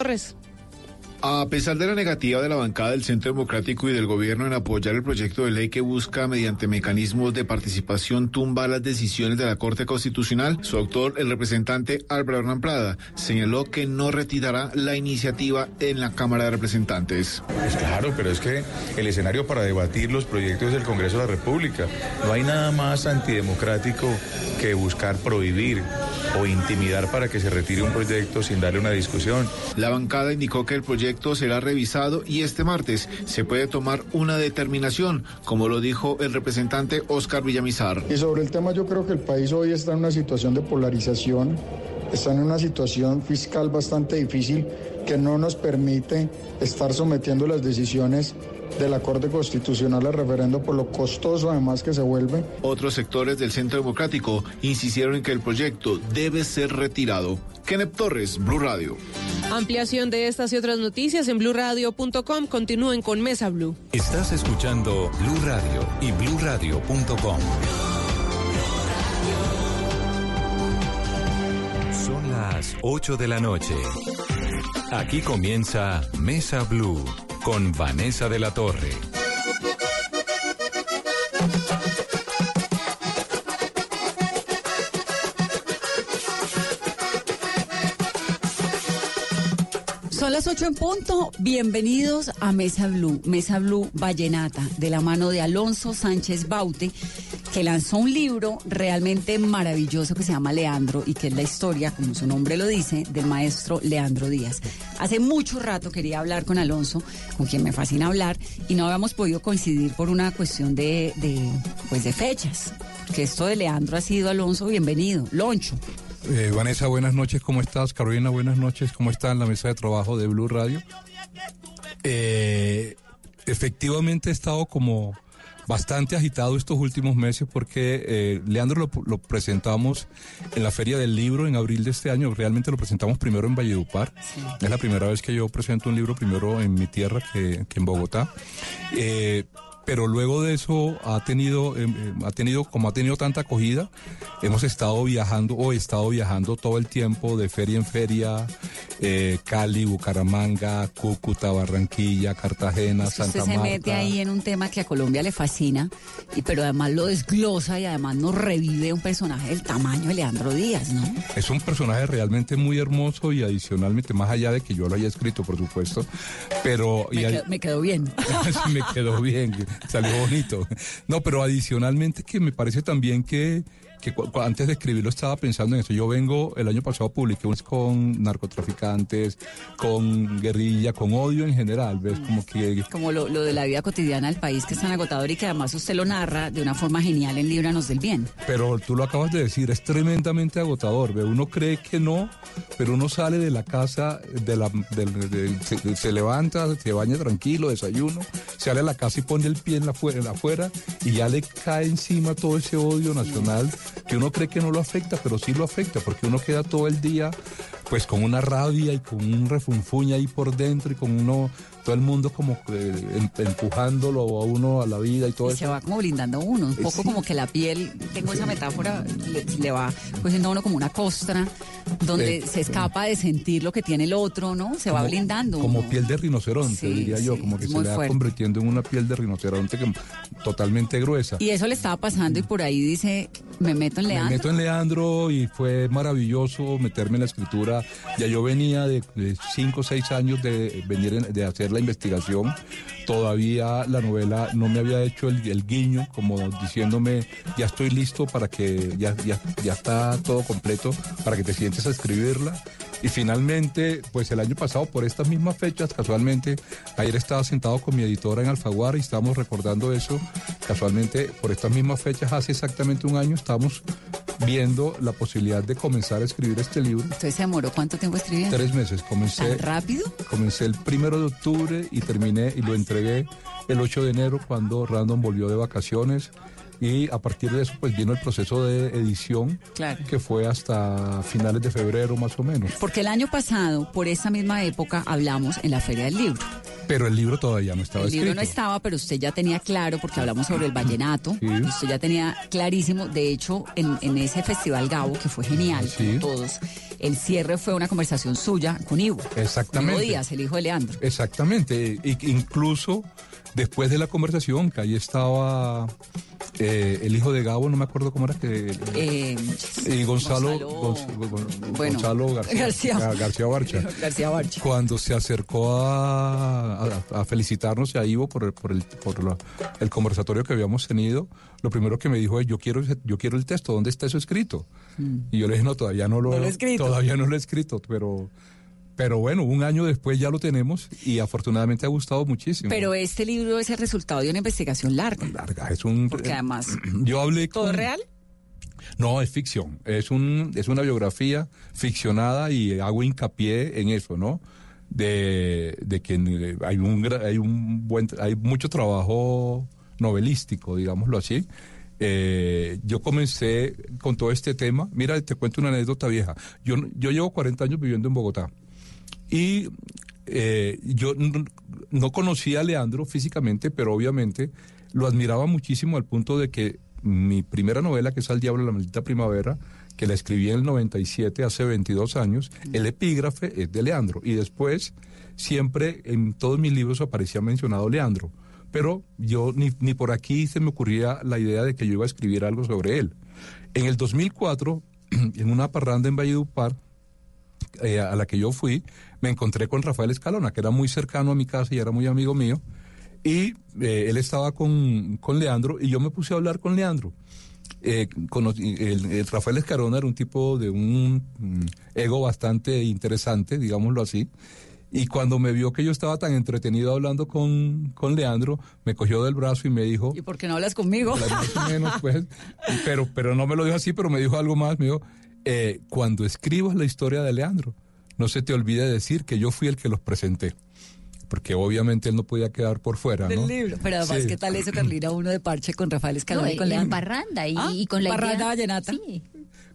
Torres. A pesar de la negativa de la bancada del Centro Democrático y del gobierno en apoyar el proyecto de ley que busca, mediante mecanismos de participación, tumbar las decisiones de la Corte Constitucional, su autor, el representante Álvaro Hernán Prada, señaló que no retirará la iniciativa en la Cámara de Representantes. Pues claro, pero es que el escenario para debatir los proyectos del Congreso de la República, no hay nada más antidemocrático que buscar prohibir o intimidar para que se retire un proyecto sin darle una discusión. La bancada indicó que el proyecto será revisado y este martes se puede tomar una determinación, como lo dijo el representante Oscar Villamizar. Y sobre el tema yo creo que el país hoy está en una situación de polarización, está en una situación fiscal bastante difícil que no nos permite estar sometiendo las decisiones de la Corte Constitucional al referendo por lo costoso además que se vuelve. Otros sectores del Centro Democrático insistieron en que el proyecto debe ser retirado. Kenneth Torres, Blue Radio. Ampliación de estas y otras noticias en bluradio.com. Continúen con Mesa Blue. Estás escuchando Blue Radio y bluradio.com. Son las 8 de la noche. Aquí comienza Mesa Blue con Vanessa de la Torre. Son las 8 en punto. Bienvenidos a Mesa Blue, Mesa Blue Vallenata, de la mano de Alonso Sánchez Baute, que lanzó un libro realmente maravilloso que se llama Leandro y que es la historia, como su nombre lo dice, del maestro Leandro Díaz. Hace mucho rato quería hablar con Alonso, con quien me fascina hablar, y no habíamos podido coincidir por una cuestión de, pues de fechas. Que esto de Leandro ha sido, Alonso, bienvenido. Loncho. Eh, Vanessa, buenas noches, ¿cómo estás? Carolina, buenas noches, ¿cómo está en la mesa de trabajo de Blue Radio? Eh, efectivamente he estado como bastante agitado estos últimos meses porque eh, Leandro lo, lo, presentamos en la Feria del Libro en abril de este año. Realmente lo presentamos primero en Valledupar. Sí. Es la primera vez que yo presento un libro primero en mi tierra que, que en Bogotá. Eh, pero luego de eso ha tenido, eh, ha tenido, como ha tenido tanta acogida, hemos estado viajando o he estado viajando todo el tiempo de feria en feria, eh, Cali, Bucaramanga, Cúcuta, Barranquilla, Cartagena, es que Santa usted se Marta. mete ahí en un tema que a Colombia le fascina, y, pero además lo desglosa y además nos revive un personaje del tamaño de Leandro Díaz, ¿no? Es un personaje realmente muy hermoso y adicionalmente, más allá de que yo lo haya escrito, por supuesto, pero... Me, y me quedó bien. me quedó bien salió bonito. No, pero adicionalmente que me parece también que, que antes de escribirlo estaba pensando en eso. Yo vengo, el año pasado publiqué un con narcotraficantes, con guerrilla, con odio en general, ¿ves? Como que... Como lo, lo, de la vida cotidiana del país que es tan agotador y que además usted lo narra de una forma genial en Líbranos del Bien. Pero tú lo acabas de decir, es tremendamente agotador, ¿ves? Uno cree que no, pero uno sale de la casa, de la, de, de, se, se, levanta, se baña tranquilo, desayuno, sale a la casa y pone el pie en la, en la afuera y ya le cae encima todo ese odio nacional que uno cree que no lo afecta, pero sí lo afecta, porque uno queda todo el día pues con una rabia y con un refunfuña ahí por dentro y con uno todo el mundo como eh, empujándolo a uno a la vida y todo y eso. Se va como blindando uno, un poco sí. como que la piel, tengo esa metáfora, le, le va cogiendo a uno como una costra, donde eh, se escapa de sentir lo que tiene el otro, ¿no? Se como, va blindando. Como piel de rinoceronte, sí, diría sí, yo, como que se le va fuerte. convirtiendo en una piel de rinoceronte que, totalmente gruesa. Y eso le estaba pasando y por ahí dice, me meto en Leandro. Me meto en Leandro y fue maravilloso meterme en la escritura. Ya yo venía de, de cinco o seis años de venir en, de hacer la investigación. Todavía la novela no me había hecho el, el, guiño, como diciéndome, ya estoy listo para que, ya, ya, ya está todo completo, para que te sientes a escribirla. Y finalmente, pues el año pasado, por estas mismas fechas, casualmente, ayer estaba sentado con mi editora en Alfaguara y estábamos recordando eso. Casualmente, por estas mismas fechas, hace exactamente un año, estábamos viendo la posibilidad de comenzar a escribir este libro. Entonces se demoró cuánto tiempo escribiendo? Tres meses. Comencé. ¿Tan rápido? Comencé el primero de octubre y terminé y lo entregué el 8 de enero cuando Random volvió de vacaciones. Y a partir de eso, pues vino el proceso de edición, Claro. que fue hasta finales de febrero más o menos. Porque el año pasado, por esa misma época, hablamos en la Feria del Libro. Pero el libro todavía no estaba el libro no estaba, pero usted ya tenía claro, porque hablamos sobre el vallenato, Sí. usted ya tenía clarísimo. De hecho, en, en ese Festival Gabo, que fue genial, Sí. todos, el cierre fue una conversación suya con Ivo. Exactamente. Con Ivo Díaz, el hijo de Leandro. Exactamente. Incluso después de la conversación, que ahí estaba eh, el hijo de Gabo, no me acuerdo cómo era que. Eh, y Gonzalo, Gonzalo- Gonz- Gon- bueno, Gonzalo García, García. Gar- García Barcha. García Barcha. Cuando se acercó a, a- a felicitarnos y a Ivo por, el, por, el, por la- el conversatorio que habíamos tenido, lo primero que me dijo es, yo quiero, yo quiero el texto, ¿dónde está eso escrito? Y yo le dije, no, todavía no lo, No lo he escrito. Todavía no lo he escrito, pero, pero bueno, un año después ya lo tenemos y afortunadamente ha gustado muchísimo. Pero este libro es el resultado de una investigación larga. Larga, es un... Porque además, Yo hablé ¿todo con... real? No, es ficción. Es, un, es una biografía ficcionada y hago hincapié en eso, ¿no? De, de que eh, hay un, hay un buen, hay mucho trabajo novelístico, digámoslo así. Eh, yo comencé con todo este tema. Mira, te cuento una anécdota vieja. Yo, yo llevo 40 años viviendo en Bogotá. Y eh, yo no conocía a Leandro físicamente, pero obviamente lo admiraba muchísimo al punto de que mi primera novela, que es Al Diablo la Maldita Primavera, que la escribí en el 97, hace 22 años, el epígrafe es de Leandro. Y después, siempre en todos mis libros aparecía mencionado Leandro. Pero yo ni, ni por aquí se me ocurría la idea de que yo iba a escribir algo sobre él. En el 2004, en una parranda en Valledupar, eh, a la que yo fui, me encontré con Rafael Escalona, que era muy cercano a mi casa y era muy amigo mío. Y eh, él estaba con, con Leandro y yo me puse a hablar con Leandro. Eh, conocí- el, el Rafael Escalona era un tipo de un mm, ego bastante interesante, digámoslo así. Y cuando me vio que yo estaba tan entretenido hablando con, con Leandro, me cogió del brazo y me dijo, ¿Y por qué no hablas conmigo? más o menos, pues, pero, pero no me lo dijo así, pero me dijo algo más, me dijo, eh, cuando escribas la historia de Leandro, no se te olvide decir que yo fui el que los presenté, porque obviamente él no podía quedar por fuera, Del ¿no? libro. Pero además, Sí. ¿qué tal eso, Carlina? Uno de parche con Rafael Escalona No, y con en Leandro. parranda y, Ah, y con la parranda idea- vallenata. Sí.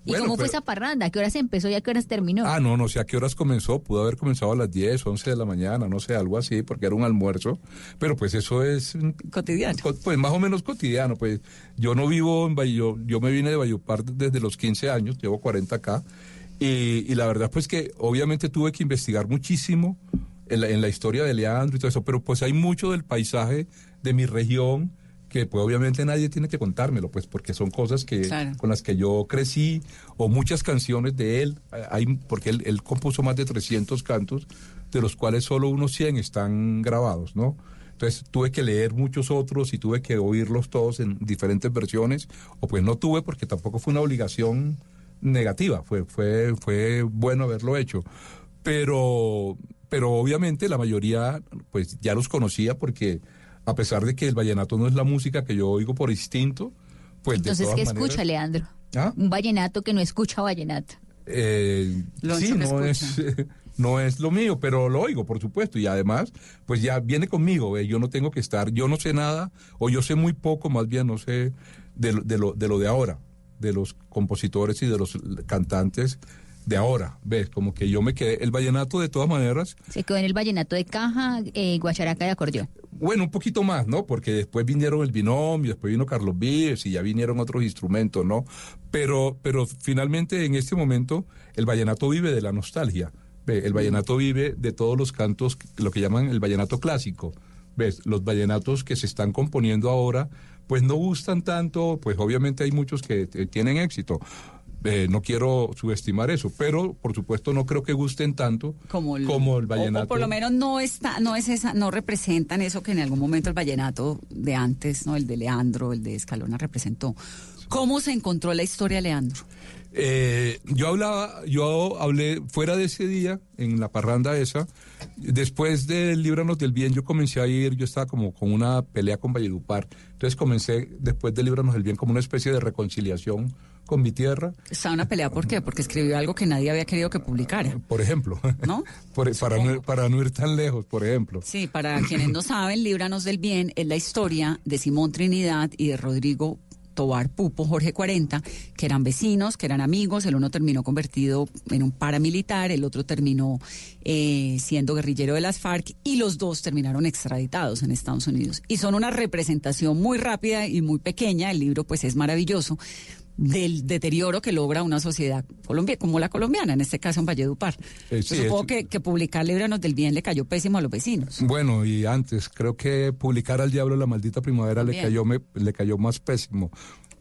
¿Y Bueno, cómo fue esa parranda? ¿A qué hora se empezó y a qué horas terminó? Ah, no, no sé a qué horas comenzó, pudo haber comenzado a las 10, 11 de la mañana, no sé, algo así, porque era un almuerzo, pero pues eso es mm, Cotidiano. co- pues más o menos cotidiano, pues yo no vivo en Valle, yo, yo me vine de Valledupar desde los 15 años, llevo 40 acá, y, y la verdad pues que obviamente tuve que investigar muchísimo en la, en la historia de Leandro y todo eso, pero pues hay mucho del paisaje de mi región que pues obviamente nadie tiene que contármelo, pues porque son cosas que Claro. con las que yo crecí o muchas canciones de él, hay porque él, él compuso más de 300 cantos, de los cuales solo unos 100 están grabados, ¿no? Entonces tuve que leer muchos otros y tuve que oírlos todos en diferentes versiones, o pues no tuve porque tampoco fue una obligación negativa, fue, fue, fue bueno haberlo hecho. Pero, pero obviamente la mayoría pues ya los conocía porque a pesar de que el vallenato no es la música que yo oigo por instinto, pues de Entonces, todas ¿qué maneras- escucha Leandro? ¿Ah? Un vallenato que no escucha vallenato. Eh, sí, no es, no es lo mío, pero lo oigo, por supuesto. Y además, pues ya viene conmigo. eh, Yo no tengo que estar, yo no sé nada, o yo sé muy poco, más bien no sé de, lo- de, lo, de lo de ahora, de los compositores y de los cantantes de ahora. ¿Ves? Como que yo me quedé. El vallenato, de todas maneras, Se quedó en el vallenato de caja, eh, guacharaca y acordeón. Bueno, un poquito más, ¿no? Porque después vinieron el binomio, después vino Carlos Vives y ya vinieron otros instrumentos, ¿no? Pero, pero finalmente en este momento el vallenato vive de la nostalgia. El vallenato vive de todos los cantos, lo que llaman el vallenato clásico. ¿Ves? Los vallenatos que se están componiendo ahora, pues no gustan tanto, pues obviamente hay muchos que eh, tienen éxito. Eh, no quiero subestimar eso, pero por supuesto no creo que gusten tanto como el, como el o- vallenato. O, por lo menos no está, no es esa, no representan eso que en algún momento el vallenato de antes, no, el de Leandro, el de Escalona representó. ¿Cómo se encontró la historia de Leandro? Eh, yo hablaba, yo hablé fuera de ese día, en la parranda esa, después del Líbranos del Bien, yo comencé a ir, yo estaba como con una pelea con Valledupar, entonces comencé después del Líbranos del Bien como una especie de reconciliación con mi tierra, Está una pelea, ¿por qué? Porque escribió algo que nadie había querido que publicara. por ejemplo. ¿No? Por- para, no, para no ir tan lejos, por ejemplo. Sí, para quienes no saben, Líbranos del Bien es la historia de Simón Trinidad y de Rodrigo Tobar Pupo, Jorge 40, que eran vecinos, que eran amigos. El uno terminó convertido en un paramilitar, el otro terminó eh, siendo guerrillero de las FARC y los dos terminaron extraditados en Estados Unidos. Y son una representación muy rápida y muy pequeña. El libro, pues, es maravilloso del deterioro que logra una sociedad colombia, como la colombiana, en este caso en Valledupar. Eh, sí, supongo es- que, que publicar Líbranos del Bien le cayó pésimo a los vecinos. Bueno, y antes, creo que publicar al diablo la maldita primavera le cayó, me- le cayó más pésimo.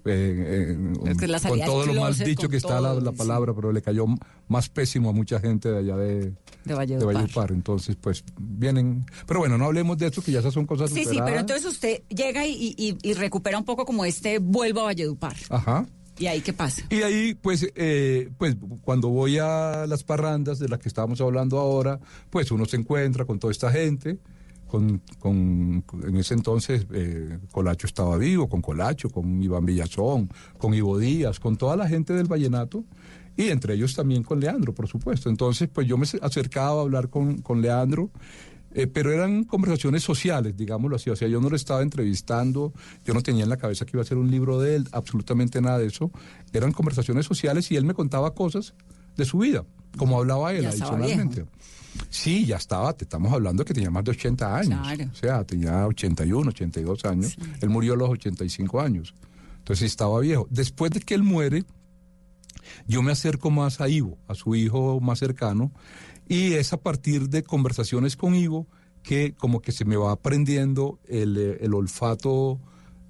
Eh, eh, Es que la con todo del lo mal closet, dicho que está la, todo, la sí. palabra, pero le cayó más pésimo a mucha gente de allá de, De Valledupar. Valledupar. Entonces, pues vienen. Pero bueno, no hablemos de esto, que ya esas son cosas Sí, sí, superadas. pero entonces usted llega y, y- y recupera un poco como este vuelvo a Valledupar. Ajá. ¿Y ahí qué pasa? Y ahí, pues, eh, pues, cuando voy a las parrandas de las que estábamos hablando ahora, pues uno se encuentra con toda esta gente. Con, con- en ese entonces eh, Colacho estaba vivo, con Colacho, con Iván Villazón, con Ivo Díaz, con toda la gente del vallenato y entre ellos también con Leandro, por supuesto. Entonces, pues yo me acercaba a hablar con, con Leandro, eh, pero eran conversaciones sociales, digámoslo así. O sea, yo no lo estaba entrevistando, yo no tenía en la cabeza que iba a ser un libro de él, absolutamente nada de eso. Eran conversaciones sociales y él me contaba cosas de su vida, como hablaba él Ya adicionalmente. Sí, ya estaba, te estamos hablando que tenía más de 80 años. Claro. O sea, tenía 81, 82 años. Él murió a los 85 años. Entonces estaba viejo. Después de que él muere, yo me acerco más a Ivo, a su hijo más cercano, y es a partir de conversaciones con Ivo que como que se me va aprendiendo el, eh, el olfato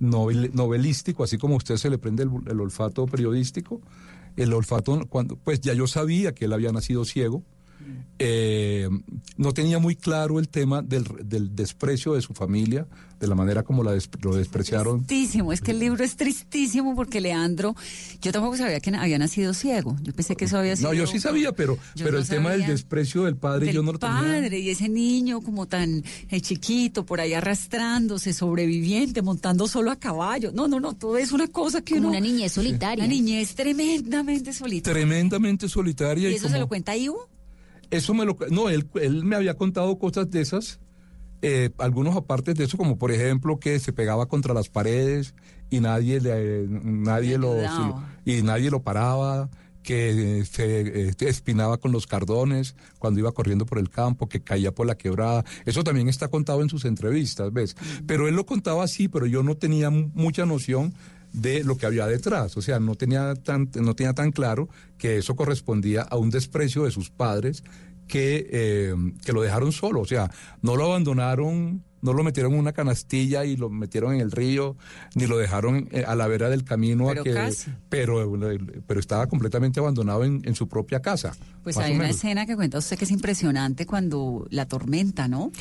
novel- novelístico, así como a usted se le prende el, el olfato periodístico, el olfato, cuando, pues ya yo sabía que él había nacido ciego, eh, no tenía muy claro el tema del, del desprecio de su familia, de la manera como la des- lo despreciaron. Tristísimo, es que el libro es tristísimo porque Leandro, yo tampoco sabía que había nacido ciego. Yo pensé que eso había sido. No, yo sí sabía, pero, pero no el tema del desprecio del padre del yo no lo tenía. padre y ese niño como tan eh, chiquito por ahí arrastrándose, sobreviviente, montando solo a caballo. No, no, no, todo es una cosa que Como uno... una niñez solitaria. Una niñez tremendamente solitaria. Tremendamente solitaria. ¿Y y eso como- se lo cuenta Ivo? Eso me lo... No, él, él me había contado cosas de esas, eh, algunos apartes de eso, como por ejemplo que se pegaba contra las paredes y nadie le, nadie lo, y nadie lo paraba, que eh, se eh, espinaba con los cardones cuando iba corriendo por el campo, que caía por la quebrada. Eso también está contado en sus entrevistas, ¿ves? Pero él lo contaba así, pero yo no tenía mu- mucha noción de lo que había detrás, o sea, no tenía tan no tenía tan claro que eso correspondía a un desprecio de sus padres que, eh, que lo dejaron solo, o sea, no lo abandonaron, no lo metieron en una canastilla y lo metieron en el río, ni lo dejaron eh, a la vera del camino, a Pero que, casi. pero, pero estaba completamente abandonado en, en su propia casa. Pues hay una escena que cuenta usted que es impresionante cuando la tormenta, ¿no?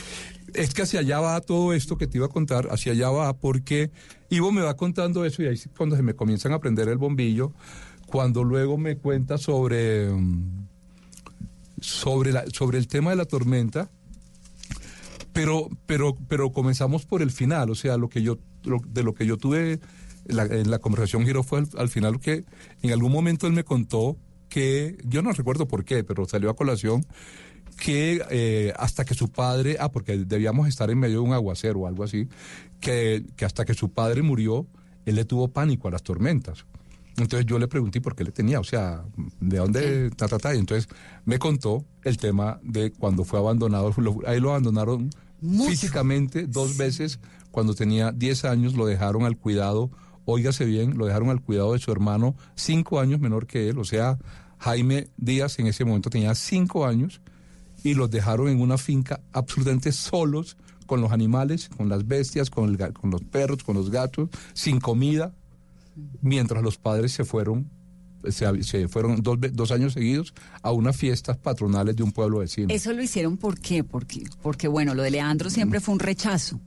Es que hacia allá va todo esto que te iba a contar, hacia allá va porque Ivo me va contando eso y ahí cuando se me comienzan a prender el bombillo, cuando luego me cuenta sobre, mm, sobre, la, sobre el tema de la tormenta, pero, pero, pero comenzamos por el final, o sea, lo que yo, lo- de lo que yo tuve la, en la conversación giró fue al, al final que en algún momento él me contó que, yo no recuerdo por qué, pero salió a colación, que eh, hasta que su padre, ah, porque debíamos estar en medio de un aguacero o algo así, que, que hasta que su padre murió, él le tuvo pánico a las tormentas. Entonces yo le pregunté por qué le tenía, o sea, ¿de dónde? Ta, ta, ta. Y entonces me contó el tema de cuando fue abandonado, lo- ahí lo abandonaron físicamente dos veces, cuando tenía 10 años lo dejaron al cuidado, óigase bien, lo dejaron al cuidado de su hermano, cinco años menor que él, o sea, Jaime Díaz en ese momento tenía cinco años y los dejaron en una finca absolutamente solos con los animales, con las bestias, con, el con los perros, con los gatos, sin comida, mientras los padres se fueron, se, se fueron dos, dos años seguidos a unas fiestas patronales de un pueblo vecino. Eso lo hicieron ¿por qué? Porque, porque bueno, lo de Leandro siempre fue un rechazo,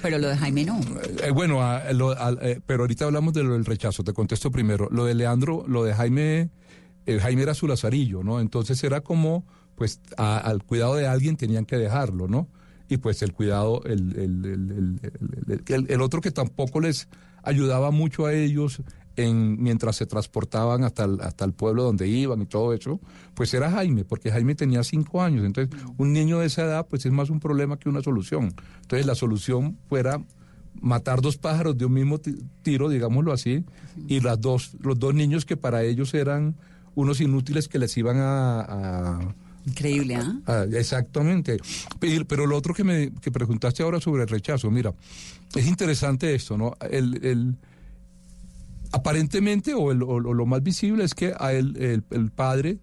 pero lo de Jaime no. Eh, bueno, a- lo- al- eh, pero ahorita hablamos de lo del rechazo, te contesto primero. Lo de Leandro, lo de Jaime, eh, Jaime era su lazarillo, ¿no? Entonces era como, pues, a- al cuidado de alguien tenían que dejarlo, ¿no? Y pues el cuidado, el, el, el- el- otro que tampoco les ayudaba mucho a ellos en, mientras se transportaban hasta el, hasta el pueblo donde iban y todo eso, pues era Jaime, porque Jaime tenía cinco años. Entonces, un niño de esa edad, pues es más un problema que una solución. Entonces, la solución fuera matar dos pájaros de un mismo ti- tiro, digámoslo así, y las dos, los dos niños que para ellos eran unos inútiles que les iban a Increíble, ¿ah? Ah, exactamente. Pero, lo otro que me que preguntaste ahora sobre el rechazo, mira, es interesante esto, ¿no? El, el- aparentemente, o, el- o lo- más visible es que a él, el, el padre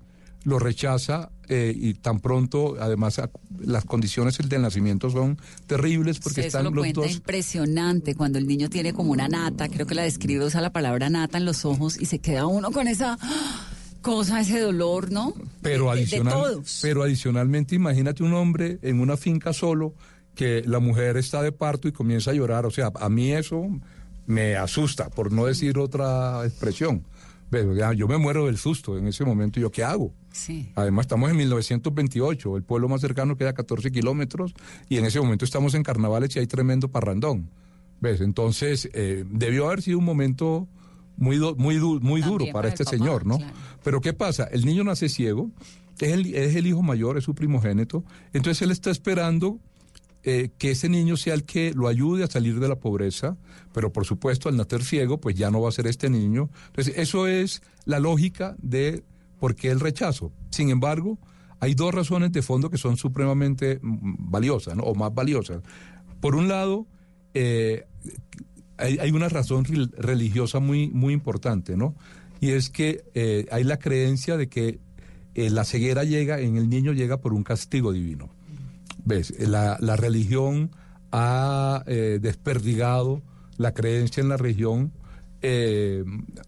lo rechaza eh, y tan pronto, además, las condiciones del nacimiento son terribles porque Sí, eso están lo los cuenta dos. impresionante cuando el niño tiene como una nata, creo que la describe, usa la palabra nata en los ojos y se queda uno con esa ¡ah! Cosa, ese dolor, ¿no? Pero, De- de- de adicional, todos. pero adicionalmente, imagínate un hombre en una finca solo que la mujer está de parto y comienza a llorar. O sea, a mí eso me asusta, por no decir otra expresión. Yo me muero del susto en ese momento. ¿Yo qué hago? Sí. Además, estamos en 1928, el pueblo más cercano queda a 14 kilómetros y en ese momento estamos en carnavales y hay tremendo parrandón. ¿Ves? Entonces, eh, debió haber sido un momento muy, du- muy, du- muy duro También para para este papá, señor, ¿no? claro. Pero ¿qué pasa? El niño nace ciego, es el, es el hijo mayor, es su primogénito, entonces él está esperando eh, que ese niño sea el que lo ayude a salir de la pobreza, pero por supuesto al nacer ciego, pues ya no va a ser este niño. Entonces, eso es la lógica de por qué el rechazo. Sin embargo, hay dos razones de fondo que son supremamente mm, valiosas, ¿no? o más valiosas. Por un lado, eh, hay, una razón rel- religiosa muy, muy importante, ¿no? Y es que eh, hay la creencia de que eh, la ceguera llega, en el niño llega por un castigo divino. ¿Ves? La, la religión ha eh, desperdigado la creencia en la religión eh,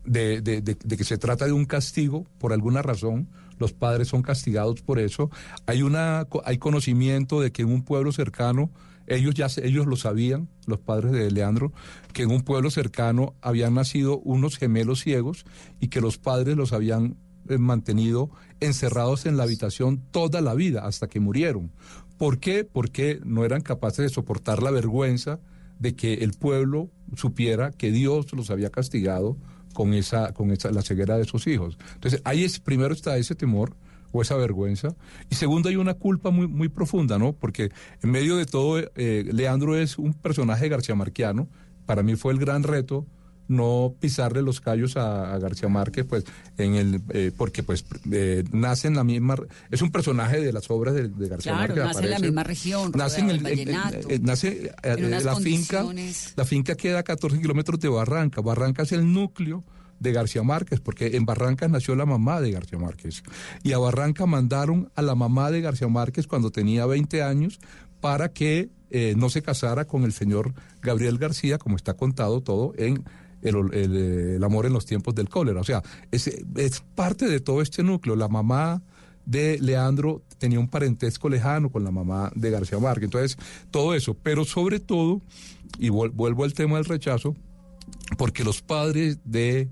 de, que se trata de un castigo por alguna razón. Los padres son castigados por eso. Hay, una, hay conocimiento de que en un pueblo cercano, ellos ya ellos lo sabían, los padres de Leandro, que en un pueblo cercano habían nacido unos gemelos ciegos y que los padres los habían eh, mantenido encerrados en la habitación toda la vida hasta que murieron. ¿Por qué? Porque no eran capaces de soportar la vergüenza de que el pueblo supiera que Dios los había castigado con esa, con esa, la ceguera de sus hijos. Entonces, ahí es, primero está ese temor o esa vergüenza. Y segundo, hay una culpa muy, muy profunda, ¿no? Porque en medio de todo, eh, Leandro es un personaje García Marquiano. Para mí fue el gran reto no pisarle los callos a, a García Márquez, pues, en el, eh, porque pues eh, nace en la misma, es un personaje de las obras de, de García Claro, Márquez. nace en la misma región, Nace en el, en- en- eh, nace eh, En eh, la finca, la finca queda a 14 kilómetros de Barranca. Barranca es el núcleo de García Márquez, porque en Barranca nació la mamá de García Márquez. Y a Barranca mandaron a la mamá de García Márquez cuando tenía 20 años para que eh, no se casara con el señor Gabriel García, como está contado todo en el, eh, el amor en los tiempos del cólera. O sea, es, es parte de todo este núcleo. La mamá de Leandro tenía un parentesco lejano con la mamá de García Márquez. Entonces, todo eso. Pero sobre todo, y vuel- vuelvo al tema del rechazo, porque los padres de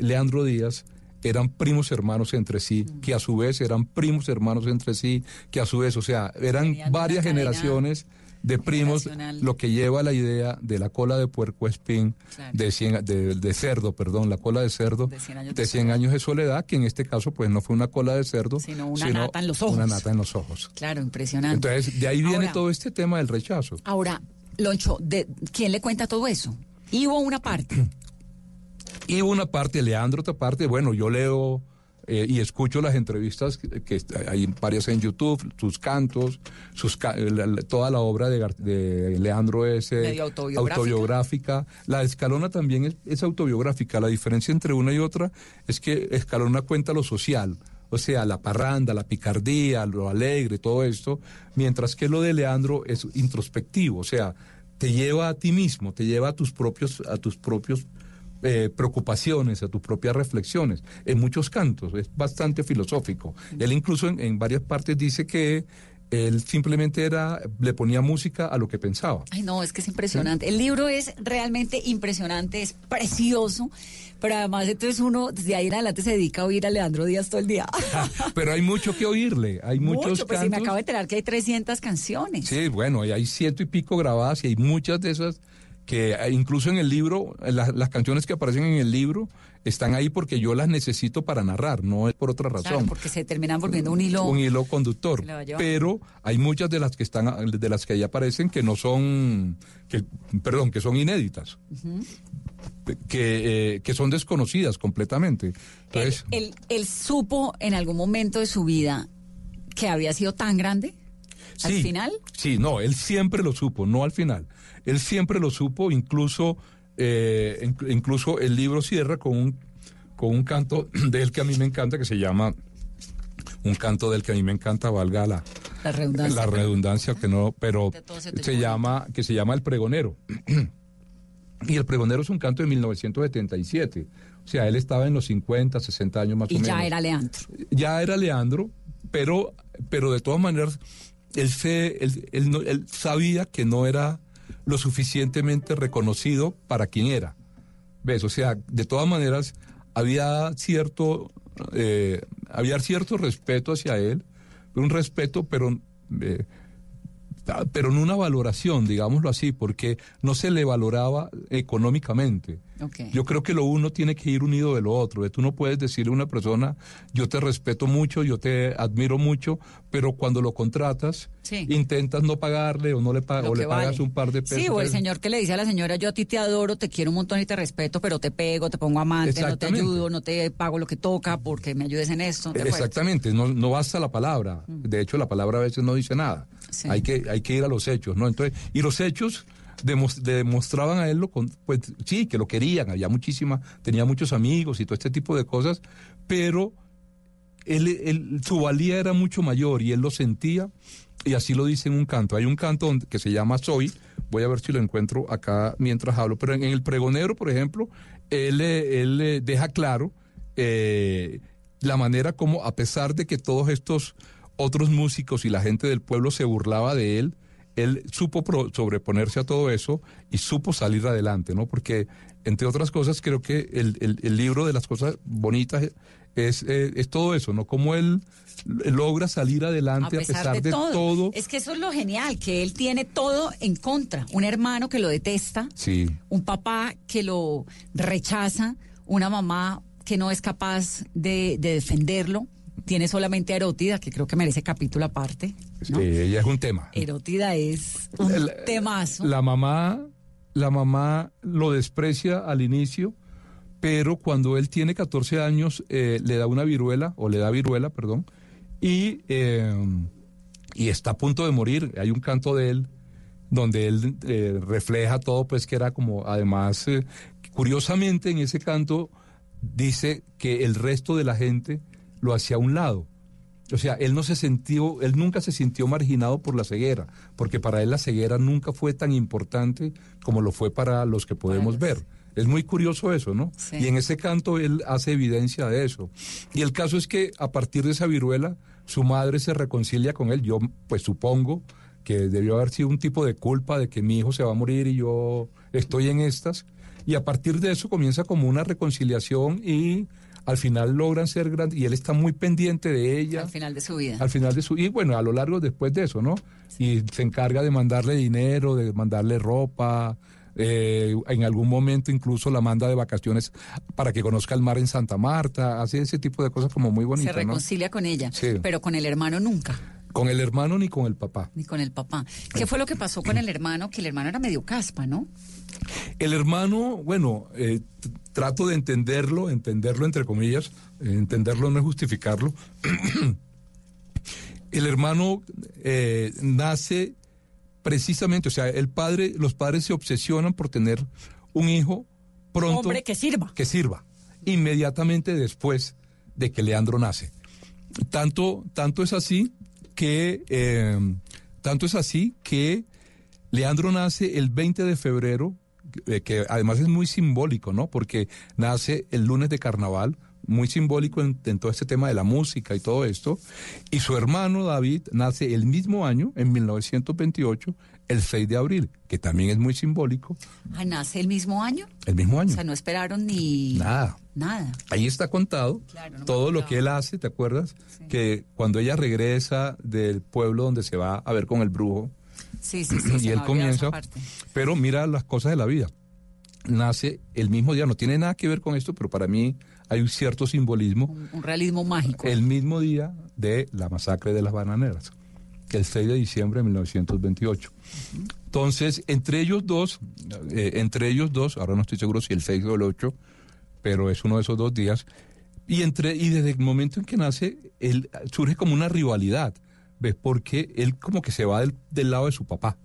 Leandro Díaz eran primos hermanos entre sí, que a su vez eran primos hermanos entre sí, que a su vez, o sea, eran Tenían varias generaciones de primos, lo que lleva a la idea de la cola de puerco espín, Claro. de, cien- de, de cerdo, perdón, la cola de cerdo, De 100 años de de 100 soledad. años de soledad, que en este caso pues no fue una cola de cerdo, Sino una nata en los ojos. Una nata en los ojos. Claro, impresionante. Entonces, de ahí viene Ahora- todo este tema del rechazo. Ahora, Loncho, ¿de ¿quién le cuenta todo eso? Hubo una parte. Y una parte, Leandro, otra parte, bueno, yo leo eh, y escucho las entrevistas que, que hay varias en YouTube, sus cantos, sus ca- la- la- toda la obra de, de Leandro es eh, autobiográfica. autobiográfica. La de Escalona también es, es autobiográfica. La diferencia entre una y otra es que Escalona cuenta lo social. O sea, la parranda, la picardía, lo alegre, todo esto, mientras que lo de Leandro es introspectivo, o sea, te lleva a ti mismo, te lleva a tus propios, a tus propios eh, preocupaciones, a tus propias reflexiones. En muchos cantos, es bastante filosófico. Él incluso en, en varias partes dice que él simplemente era, le ponía música a lo que pensaba. Ay, no, es que es impresionante. El libro es realmente impresionante, es precioso, pero además entonces uno desde ahí en adelante se dedica a oír a Leandro Díaz todo el día. Pero hay mucho que oírle, hay muchos Mucho, pues si me acabo de enterar que hay 300 canciones. Sí, bueno, y hay ciento y pico grabadas y hay muchas de esas que eh, incluso en el libro, eh, la- las canciones que aparecen en el libro están ahí porque yo las necesito para narrar, no es por otra razón. Claro, porque se terminan volviendo un hilo. un hilo conductor. Pero hay muchas de las que están, de las que ahí aparecen que no son, que, perdón, que son inéditas, que, eh, que son desconocidas completamente. Entonces, él, él supo en algún momento de su vida que había sido tan grande. Al Sí, final. Sí, no, él siempre lo supo, no al final. Él siempre lo supo, incluso, eh, in- incluso el libro cierra con un, con un canto de él que a mí me encanta, que se llama, un canto del que a mí me encanta, valga la, La redundancia. la redundancia, que no, pero se llama. que se llama El Pregonero. Y El Pregonero es un canto de 1977. O sea, él estaba en los 50, 60 años más o Y menos ya era Leandro. ya era Leandro, pero, pero de todas maneras, él, se, él, él sabía que no era lo suficientemente reconocido para quien era. ¿Ves? O sea, de todas maneras, había cierto, eh, había cierto respeto hacia él, un respeto, pero, eh, pero no una valoración, digámoslo así, porque no se le valoraba económicamente. Yo creo que lo uno tiene que ir unido de lo otro. Tú no puedes decirle a una persona, yo te respeto mucho, yo te admiro mucho, pero cuando lo contratas, Sí. intentas no pagarle o no le, pa- Lo o le pagas vale. un par de pesos. Sí, o el señor que le dice a la señora, yo a ti te adoro, te quiero un montón y te respeto, pero te pego, te pongo amante, no te ayudo, no te pago lo que toca porque me ayudes en esto. Exactamente, no, no basta la palabra. De hecho, la palabra a veces no dice nada. Sí. Hay, que, hay que ir a los hechos, ¿no? Entonces, y los hechos demostraban a él, lo con- pues sí, que lo querían, había muchísima, tenía muchos amigos y todo este tipo de cosas, pero él, su valía era mucho mayor y él lo sentía y así lo dice en un canto. Hay un canto que se llama Soy, voy a ver si lo encuentro acá mientras hablo, pero en, en el pregonero, por ejemplo, él, eh, él eh, deja claro eh, la manera como, a pesar de que todos estos otros músicos y la gente del pueblo se burlaba de él, él supo pro- sobreponerse a todo eso y supo salir adelante, ¿no? Porque, entre otras cosas, creo que el, el- el libro de las cosas bonitas es, eh, es todo eso, ¿no? Cómo él logra salir adelante a pesar, de, todo. todo. Es que eso es lo genial, que él tiene todo en contra. Un hermano que lo detesta, Sí, un papá que lo rechaza, una mamá que no es capaz de, de defenderlo. Tiene solamente a Erótida, que creo que merece capítulo aparte. ¿no? sí, ella es un tema. Erótida es un El- temazo. La mamá, la mamá lo desprecia al inicio, pero cuando él tiene 14 años eh, le da una viruela, o le da viruela, perdón, y, eh, y está a punto de morir. Hay un canto de él donde él eh, refleja todo, pues que era como, además, curiosamente en ese canto dice que el resto de la gente lo hacía a un lado. O sea, él no se sintió, él nunca se sintió marginado por la ceguera, porque para él la ceguera nunca fue tan importante como lo fue para los que podemos ver. Es muy curioso eso, ¿no? Sí. Y en ese canto él hace evidencia de eso. Y el caso es que a partir de esa viruela, su madre se reconcilia con él. Yo, pues supongo que debió haber sido un tipo de culpa de que mi hijo se va a morir y yo estoy en estas. Y a partir de eso comienza como una reconciliación y al final logran ser grandes. Y él está muy pendiente de ella al final de su vida. al final de su y bueno a lo largo después de eso no y se encarga de mandarle dinero de mandarle ropa eh, en algún momento incluso la manda de vacaciones para que conozca el mar en Santa Marta hace ese tipo de cosas como muy Se bonitas ¿no? reconcilia con ella, Sí. pero con el hermano nunca, con el hermano ni con el papá ni con el papá. ¿Qué fue lo que pasó con el hermano? Que el hermano era medio caspa, ¿no? El hermano bueno eh, trato de entenderlo entenderlo entre comillas entenderlo no es justificarlo el hermano eh, nace precisamente, o sea, el padre, los padres se obsesionan por tener un hijo pronto Hombre que sirva. que sirva, inmediatamente después de que Leandro nace. Tanto, tanto es así que, eh, tanto es así que Leandro nace el 20 de febrero, que además es muy simbólico, ¿no? Porque nace el lunes de carnaval, muy simbólico en, en todo este tema de la música y todo esto. Y su hermano David nace el mismo año, en 1928, el 6 de abril, que también es muy simbólico, Ah, nace el mismo año. el mismo O año. sea, no esperaron ni Nada. nada. Ahí está contado Claro, no me todo lo que él hace, ¿te acuerdas? Que cuando ella regresa del pueblo donde se va a ver con el brujo, Sí, sí, sí. y olvidaba comienza, pero mira las cosas de la vida. Nace el mismo día, no tiene nada que ver con esto, pero para mí hay un cierto simbolismo. Un, un realismo mágico. El mismo día de la masacre de las bananeras, el 6 de diciembre de 1928. Entonces, entre ellos dos, eh, entre ellos dos, ahora no estoy seguro si el 6 o el 8, pero es uno de esos dos días, y, entre, y desde el momento en que nace, él surge como una rivalidad, ¿ves? Porque él como que se va del, del lado de su papá.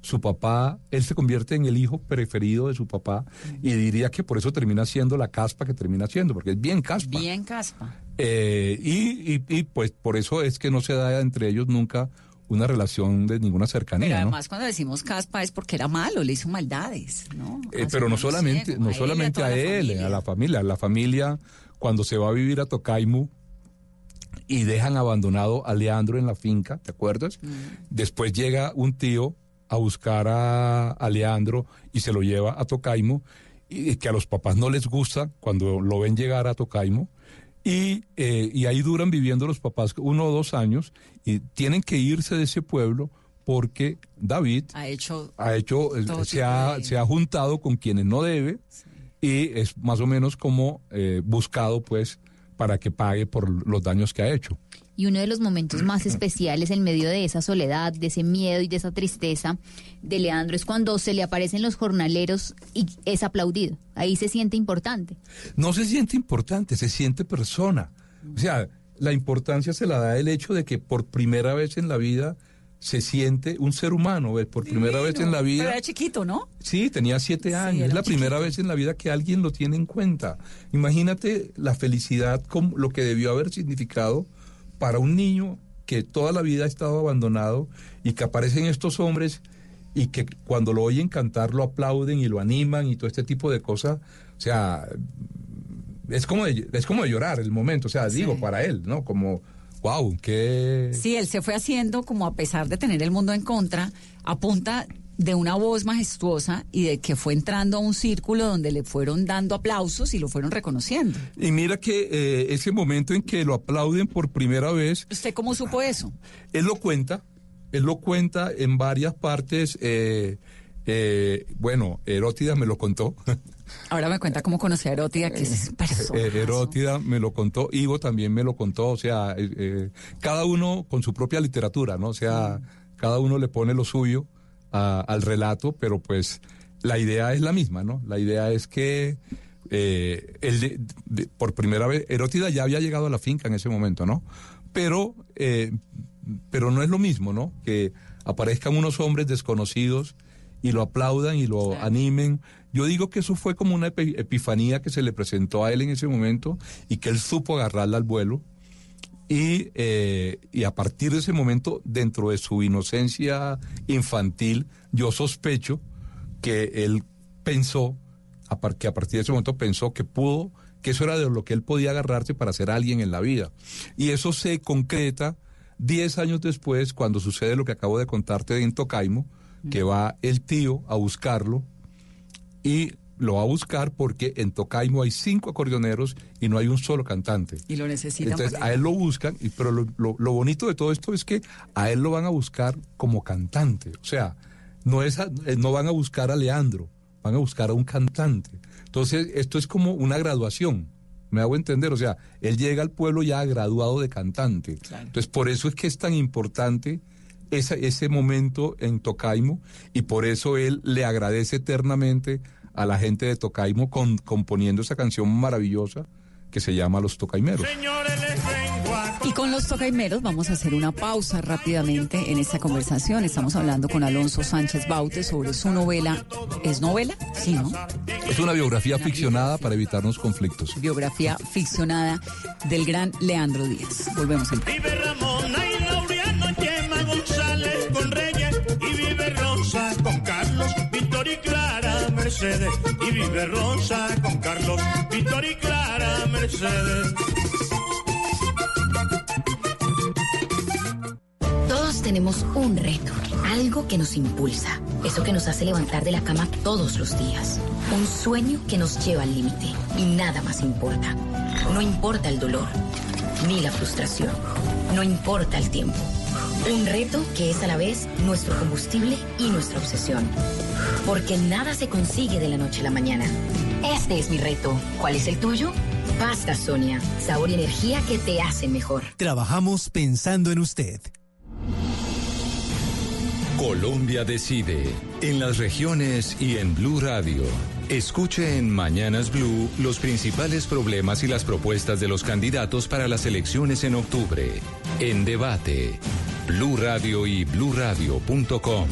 Su papá, él se convierte en el hijo preferido de su papá y diría que por eso termina siendo la caspa que termina siendo, porque es bien caspa. Bien caspa. Eh, y, y- y, pues por eso es que no se da entre ellos nunca una relación de ninguna Pero cercanía, ¿no? además cuando decimos caspa es porque era malo, le hizo maldades, ¿no? Eh, A pero no solamente, ciego, no él y solamente toda a él, a la familia, la familia cuando se va a vivir a Tocaimu y dejan abandonado a Leandro en la finca, ¿te acuerdas? Mm. Después llega un tío a buscar a, a Leandro y se lo lleva a Tocaimu y que a los papás no les gusta cuando lo ven llegar a Tocaimu. Y, eh, y ahí duran viviendo los papás uno o dos años y tienen que irse de ese pueblo porque David Ha hecho ha hecho, eh, se ha, de- se ha juntado con quienes no debe y es más o menos como eh, buscado pues para que pague por los daños que ha hecho. Y uno de los momentos más especiales en medio de esa soledad, de ese miedo y de esa tristeza de Leandro es cuando se le aparecen los jornaleros y es aplaudido. Ahí se siente importante. No se siente importante, se siente persona. O sea, la importancia se la da el hecho de que por primera vez en la vida se siente un ser humano, ¿ves? por primera vez en la Pero vida. era chiquito, ¿no? Sí, tenía siete años. es la primera vez en la vida que alguien lo tiene en cuenta. Imagínate la felicidad, como lo que debió haber significado para un niño que toda la vida ha estado abandonado y que aparecen estos hombres y que cuando lo oyen cantar lo aplauden y lo animan y todo este tipo de cosas. O sea, es como de, es como de llorar el momento. O sea, digo, para él, ¿no? Como, wow, qué... Sí, él se fue haciendo como a pesar de tener el mundo en contra, a punta de una voz majestuosa y de que fue entrando a un círculo donde le fueron dando aplausos y lo fueron reconociendo. Y mira que eh, ese momento en que lo aplauden por primera vez... ¿Usted cómo supo eso? Él lo cuenta, él lo cuenta en varias partes. eh, eh, bueno, Herótida me lo contó. Ahora me cuenta cómo conocí a Erótida, que es persona. Eh, Herótida me lo contó, Ivo también me lo contó, o sea, eh, eh, cada uno con su propia literatura, ¿no? O sea, cada uno le pone lo suyo a- al relato, pero pues la idea es la misma, ¿no? La idea es que eh, él de- de- por primera vez, Herótida ya había llegado a la finca en ese momento, ¿no? Pero, eh, pero no es lo mismo, ¿no? Que aparezcan unos hombres desconocidos y lo aplaudan y lo animen. Yo digo que eso fue como una epi- epifanía que se le presentó a él en ese momento y que él supo agarrarla al vuelo. Y, eh, y a partir de ese momento, dentro de su inocencia infantil, yo sospecho que él pensó, que a partir de ese momento pensó que pudo, que eso era de lo que él podía agarrarse para ser alguien en la vida. Y eso se concreta diez años después, cuando sucede lo que acabo de contarte en Tocaimo, que va el tío a buscarlo y lo va a buscar porque en Tocaimo hay cinco acordeoneros y no hay un solo cantante. Y lo necesitan. Entonces a él lo buscan, y, pero lo, lo- lo bonito de todo esto es que a él lo van a buscar como cantante. O sea, no, es a- eh, no van a buscar a Leandro, van a buscar a un cantante. Entonces esto es como una graduación, me hago entender. O sea, él llega al pueblo ya graduado de cantante. Entonces por eso es que es tan importante esa- ese momento en Tocaimo y por eso él le agradece eternamente a la gente de Tocaimo con, componiendo esa canción maravillosa que se llama Los Tocaimeros. Y con los tocaimeros vamos a hacer una pausa rápidamente en esta conversación. Estamos hablando con Alonso Sánchez Baute sobre su novela. ¿Es novela? Sí, ¿no? Es una biografía ficcionada para evitarnos conflictos. Biografía ficcionada del gran Leandro Díaz. Volvemos en Y vive Rosa con Carlos, Víctor y Clara Mercedes. Todos tenemos un reto, algo que nos impulsa, eso que nos hace levantar de la cama todos los días, un sueño que nos lleva al límite y nada más importa. No importa el dolor, ni la frustración, no importa el tiempo, Un reto que es a la vez nuestro combustible y nuestra obsesión. Porque nada se consigue de la noche a la mañana. Este es mi reto. ¿Cuál es el tuyo? Pasta Sonia. Sabor y energía que te hacen mejor. Trabajamos pensando en usted. Colombia decide en las regiones y en Blue Radio. Escuche en Mañanas Blue los principales problemas y las propuestas de los candidatos para las elecciones en octubre. En debate, Blue Radio y bluradio.com.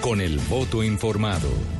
Con el voto informado.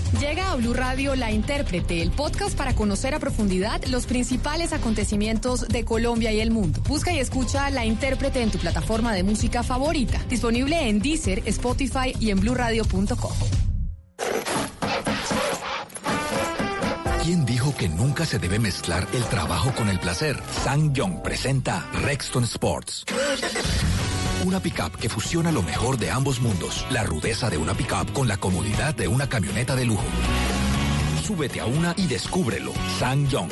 Llega a Blue Radio La Intérprete, el podcast para conocer a profundidad los principales acontecimientos de Colombia y el mundo. Busca y escucha La Intérprete en tu plataforma de música favorita. Disponible en Deezer, Spotify y en bluradio.com. ¿Quién dijo que nunca se debe mezclar el trabajo con el placer? Sang Young presenta Rexton Sports. Una pickup que fusiona lo mejor de ambos mundos. La rudeza de una pickup con la comodidad de una camioneta de lujo. Súbete a una y descúbrelo. Sang Young.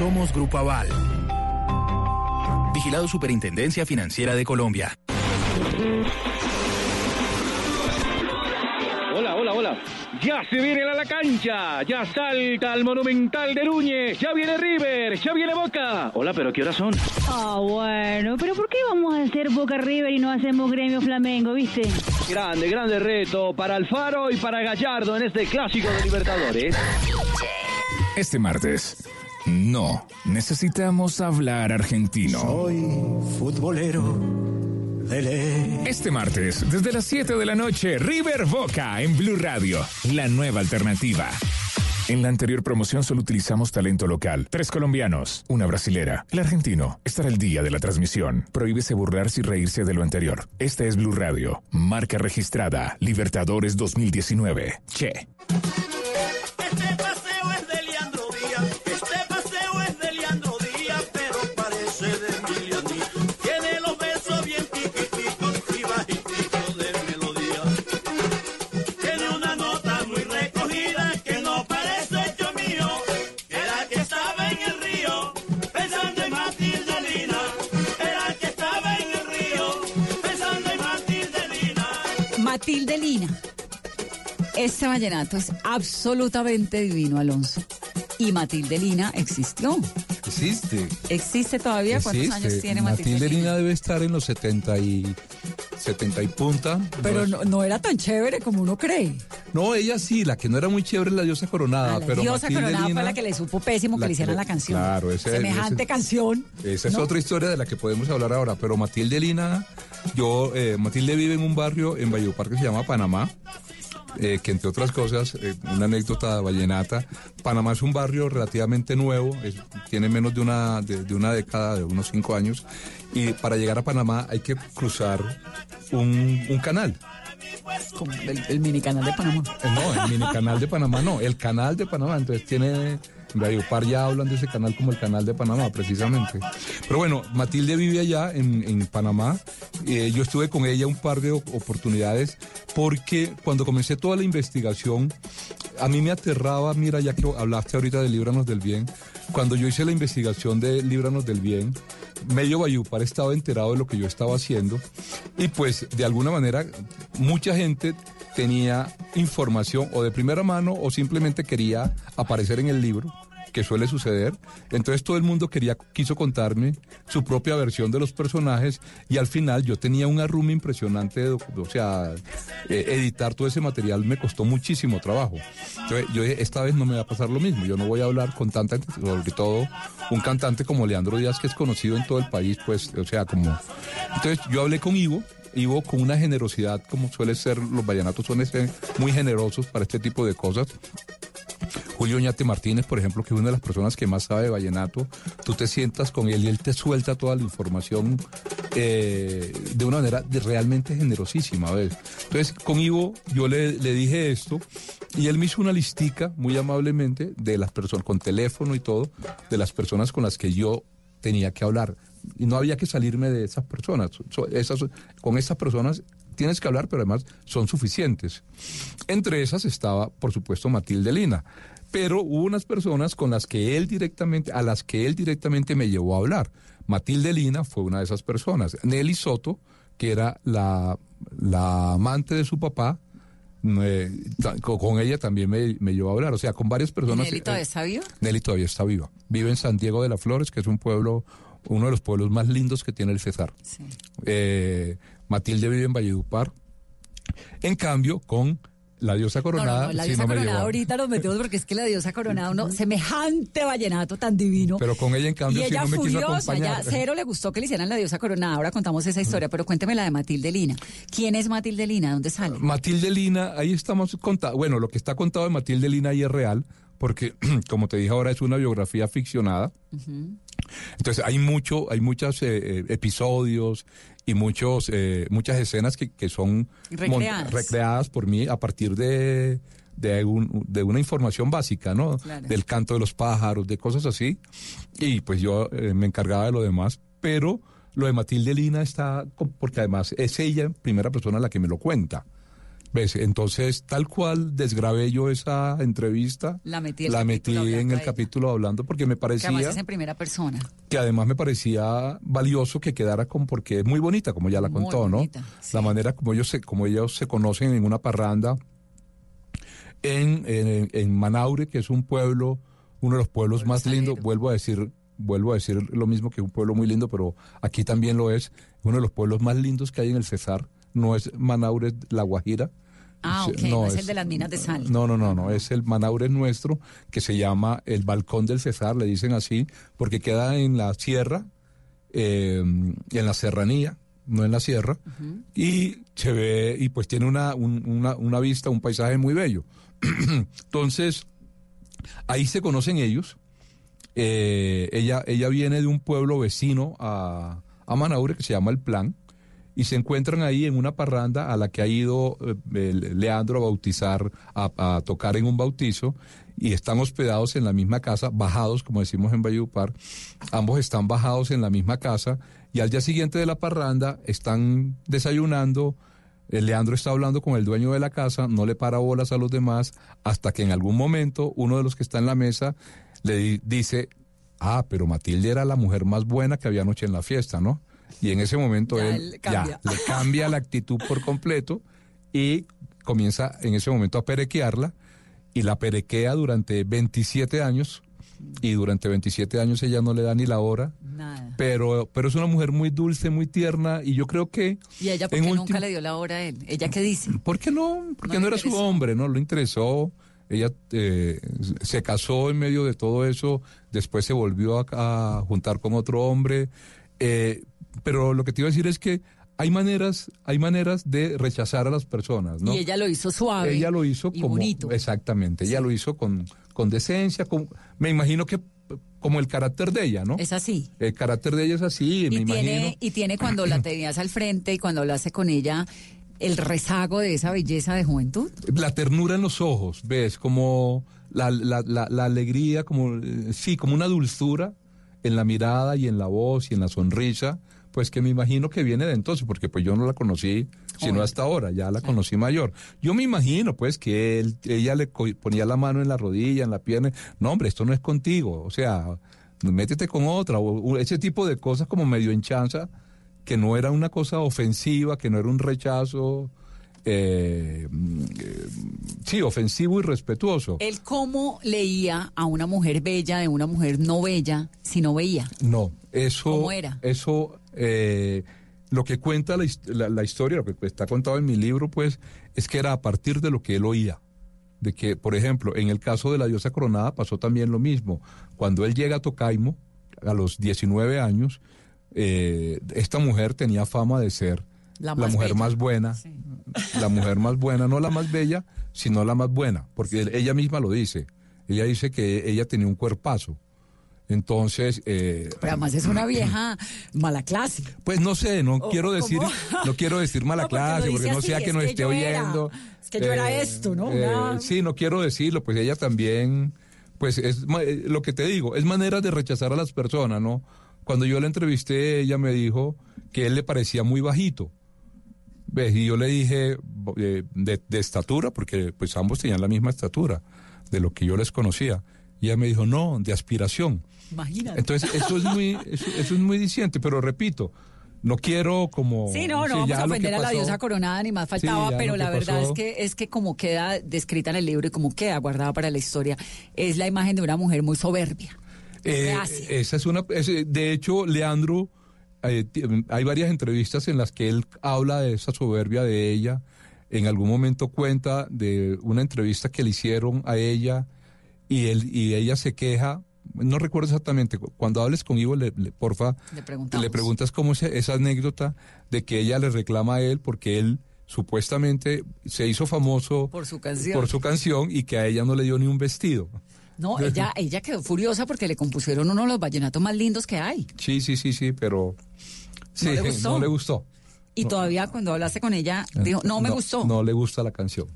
Somos Grupo Aval. Vigilado Superintendencia Financiera de Colombia. Hola, hola, hola. Ya se viene a la cancha. Ya salta al Monumental de Núñez. Ya viene River. Ya viene Boca. Hola, pero ¿qué horas son? Ah, bueno, pero ¿por qué vamos a hacer Boca River y no hacemos Gremio Flamengo, viste? Grande, grande reto para Alfaro y para Gallardo en este clásico de Libertadores. Este martes. No, necesitamos hablar argentino. Soy futbolero. Este martes, desde las 7 de la noche, River Boca en Blue Radio, la nueva alternativa. En la anterior promoción solo utilizamos talento local. Tres colombianos, una brasilera. El argentino estará el día de la transmisión. Prohíbese burlarse y reírse de lo anterior. Esta es Blue Radio. Marca registrada. Libertadores 2019. Che. Vallenato es absolutamente divino, Alonso. Y Matilde Lina existió. Existe. ¿Existe todavía? ¿Cuántos años tiene Matilde, Matilde Lina? Lina debe estar en los 70 y 70 y punta. Pero no, no era tan chévere como uno cree. No, ella sí, la que no era muy chévere es la diosa coronada, A la pero diosa Matilde coronada Lina, fue la que le supo pésimo que le hicieran la canción. claro, ese- Semejante ese- canción. Esa es ¿no? otra historia de la que podemos hablar ahora, pero Matilde Lina, yo, eh, Matilde vive en un barrio en Valledupar que se llama Panamá, eh, que entre otras cosas, eh, una anécdota vallenata, Panamá es un barrio relativamente nuevo, es- tiene menos de una, de, de una década, de unos cinco años, y para llegar a Panamá hay que cruzar un, un canal. El, el mini canal de Panamá. Eh, No, el mini canal de Panamá no, el canal de Panamá. Entonces tiene. Par ya hablan de ese canal como el canal de Panamá, precisamente. Pero bueno, Matilde vive allá en, en Panamá. Eh, yo estuve con ella un par de oportunidades porque cuando comencé toda la investigación, a mí me aterraba, mira, ya que hablaste ahorita de Líbranos del Bien, cuando yo hice la investigación de Líbranos del Bien, medio Bayupar estaba enterado de lo que yo estaba haciendo y pues de alguna manera mucha gente tenía información o de primera mano o simplemente quería aparecer en el libro que suele suceder. Entonces todo el mundo quería, quiso contarme su propia versión de los personajes y al final yo tenía un arrume impresionante, o sea, eh, editar todo ese material me costó muchísimo trabajo. Entonces yo dije, esta vez no me va a pasar lo mismo, yo no voy a hablar con tanta, sobre todo un cantante como Leandro Díaz que es conocido en todo el país, pues, o sea, como... Entonces yo hablé con Ivo, Ivo con una generosidad como suele ser, los vallenatos son este, muy generosos para este tipo de cosas. Julio Ñate Martínez, por ejemplo, que es una de las personas que más sabe de vallenato, tú te sientas con él y él te suelta toda la información eh, de una manera realmente generosísima. Entonces, con Ivo yo le, dije esto y él me hizo una listica muy amablemente de las personas, con teléfono y todo, de las personas con las que yo tenía que hablar. Y no había que salirme de esas personas. So- esas, con esas personas tienes que hablar, pero además son suficientes. Entre esas estaba, por supuesto, Matilde Lina. Pero hubo unas personas con las que él directamente, a las que él directamente me llevó a hablar. Matilde Lina fue una de esas personas. Nelly Soto, que era la, la amante de su papá, con, ella también me, me llevó a hablar. O sea, con varias personas. ¿Nelly todavía eh, está viva? Nelly todavía está viva. Vive en San Diego de las Flores, que es un pueblo, uno de los pueblos más lindos que tiene el Cesar. Eh, Matilde vive en Valledupar. En cambio, con la diosa coronada, no, no, la sí, diosa no coronada ahorita nos metemos porque es que la diosa coronada, uno, semejante vallenato tan divino. Pero con ella, en cambio, y sí ella no me quiso furiosa, ya acompañar. cero le gustó que le hicieran la diosa coronada. Ahora contamos esa historia, pero cuénteme la de Matilde Lina. ¿Quién es Matilde Lina? ¿Dónde sale? Matilde Lina, ahí estamos contando. Bueno, lo que está contado de Matilde Lina ahí es real, porque, como te dije ahora, es una biografía ficcionada. Entonces hay mucho, hay muchos eh, eh, episodios y muchos, eh, muchas escenas que, que son Recreadas. recreadas por mí a partir de, de, un- de una información básica, ¿no? Claro. Del canto de los pájaros, de cosas así. Y pues yo eh, me encargaba de lo demás, pero lo de Matilde Lina está, porque además es ella en primera persona la que me lo cuenta. ¿Ves? Entonces, tal cual desgrabé yo esa entrevista, La metí el la metí en el capítulo hablando porque me Que además parecía es en primera persona. que además me parecía valioso que quedara con porque es muy bonita como ya la Muy contó, bonita, ¿no? La manera como ellos se como ellos se conocen en una parranda en, en, en Manaure, que es un pueblo, uno de los pueblos más lindos, vuelvo a decir vuelvo a decir lo mismo que un pueblo muy lindo, pero aquí también lo es, uno de los pueblos más lindos que hay en el Cesar, no es Manaure, es La Guajira. Ah, ok, no, es, el de las minas de sal. No, no, no, no, es el Manaure nuestro que se llama el Balcón del Cesar, le dicen así, porque queda en la sierra, eh, en la serranía, no en la sierra, y se ve, y pues tiene una, un- una, una vista, un paisaje muy bello. Entonces, ahí se conocen ellos. Eh, ella, ella viene de un pueblo vecino a, a Manaure que se llama El Plan y se encuentran ahí en una parranda a la que ha ido eh, Leandro a bautizar, a, tocar en un bautizo y están hospedados en la misma casa, bajados, como decimos en Valledupar, ambos están bajados en la misma casa y al día siguiente de la parranda están desayunando, Leandro está hablando con el dueño de la casa, no le para bolas a los demás, hasta que en algún momento uno de los que está en la mesa le di- dice, ah, pero Matilde era la mujer más buena que había anoche en la fiesta, ¿no? Y en ese momento Ya él él cambia. ya le cambia la actitud por completo y comienza en ese momento a perequearla y la perequea durante 27 años y durante 27 años ella no le da ni la hora. Nada. Pero, pero es una mujer muy dulce, muy tierna y yo creo que... ¿Y ella por en qué último- nunca le dio la hora a él? ¿Ella qué dice? ¿Por qué no? Porque No era su hombre, no lo interesó. Ella eh, se casó en medio de todo eso, después se volvió a, a juntar con otro hombre. eh, pero lo que te iba a decir es que hay maneras, hay maneras de rechazar a las personas, ¿no? Y ella lo hizo suave. Ella lo hizo y como bonito. exactamente, ella lo hizo con, con decencia, con, me imagino que como el carácter de ella, ¿no? Es así. El carácter de ella es así, me Y imagino. tiene, y tiene cuando la tenías al frente y cuando hablaste con ella, el rezago de esa belleza de juventud. La ternura en los ojos, ¿ves? Como la, la, la, la alegría, como, eh, sí, como una dulzura en la mirada y en la voz y en la sonrisa, pues que me imagino que viene de entonces, porque pues yo no la conocí sino hasta ahora, ya la conocí mayor. Yo me imagino pues que él, ella le ponía la mano en la rodilla, en la pierna, no hombre, esto no es contigo, o sea, métete con otra, o, ese tipo de cosas como medio en chanza, que no era una cosa ofensiva, que no era un rechazo, eh, mm, eh, sí, ofensivo y respetuoso. Él cómo leía a una mujer bella de una mujer no bella si no veía. No, eso. ¿Cómo era? Eso, eh, lo que cuenta la, his- la- la historia, lo que está contado en mi libro, pues, es que era a partir de lo que él oía. De que, por ejemplo, en el caso de la diosa coronada pasó también lo mismo. Cuando él llega a Tocaimo, a los 19 años, eh, esta mujer tenía fama de ser La la, más mujer bella. más buena, la mujer más buena, no la más bella, sino la más buena, porque ella misma lo dice. Ella dice que ella tenía un cuerpazo. Entonces, eh, Pero además es una vieja mala clase. pues no sé, no O- quiero decir, ¿cómo? no quiero decir mala No, porque clase, porque no así, sea es que nos que esté yo era- oyendo. es que yo era esto, ¿no? eh, Una- sí, no quiero decirlo, pues ella también, pues es eh, lo que te digo, es manera de rechazar a las personas, ¿no? Cuando yo la entrevisté, ella me dijo que él le parecía muy bajito. ¿Ves? Y yo le dije eh, de, de estatura, porque pues ambos tenían la misma estatura, de lo que yo les conocía. Y ella me dijo, no, de aspiración. Imagínate. Entonces, eso es muy, eso, eso es muy diciente, pero repito, no quiero como... Sí, no, no vamos a ofender a la diosa coronada ni más faltaba, Sí, pero la verdad es que es que como queda descrita en el libro y como queda guardada para la historia, es la imagen de una mujer muy soberbia. Eh, esa es una... de hecho, Leandro, eh, hay varias entrevistas en las que él habla de esa soberbia de ella. En algún momento cuenta de una entrevista que le hicieron a ella y, él, y ella se queja. No recuerdo exactamente. Cuando hables con Ivo, le, le- porfa, Le preguntas cómo es esa anécdota de que ella le reclama a él porque él supuestamente se hizo famoso Por su canción. por su canción y que a ella no le dio ni un vestido. No, ella, ella quedó furiosa porque le compusieron uno de los vallenatos más lindos que hay. Sí, sí, sí, sí, pero sí, ¿No le gustó? no le gustó. Y todavía cuando hablaste con ella, dijo, no me gustó. No le gusta la canción.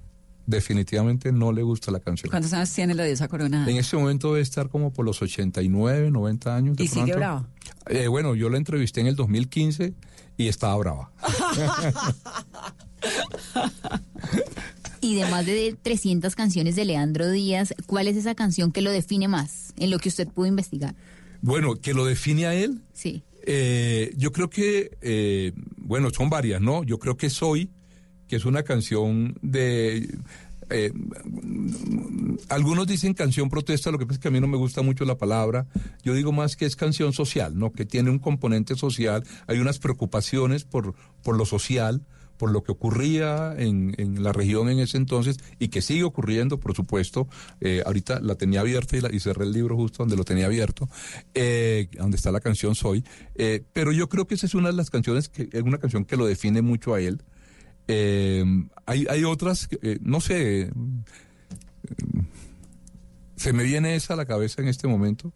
Definitivamente no le gusta la canción. ¿Cuántos años tiene la diosa coronada? En este momento debe estar como por los 89, 90 años. de ¿Y sigue brava? Eh, bueno, yo la entrevisté en el 2015 y estaba brava. Y de más de 300 canciones de Leandro Díaz, ¿cuál es esa canción que lo define más en lo que usted pudo investigar? Bueno, que lo define a él. Sí. Eh, yo creo que, eh, bueno, son varias, ¿no? Yo creo que Soy, es una canción de... eh, algunos dicen canción protesta, lo que pasa es que a mí no me gusta mucho la palabra. Yo digo más que es canción social, ¿no? Que tiene un componente social. Hay unas preocupaciones por, por lo social, por lo que ocurría en, en la región en ese entonces y que sigue ocurriendo, por supuesto. Eh, ahorita la tenía abierta y, la- y cerré el libro justo donde lo tenía abierto, eh, donde está la canción Soy. Eh, pero yo creo que esa es una de las canciones, que es una canción que lo define mucho a él. Eh, hay, hay otras, eh, no sé, eh, se me viene esa a la cabeza en este momento,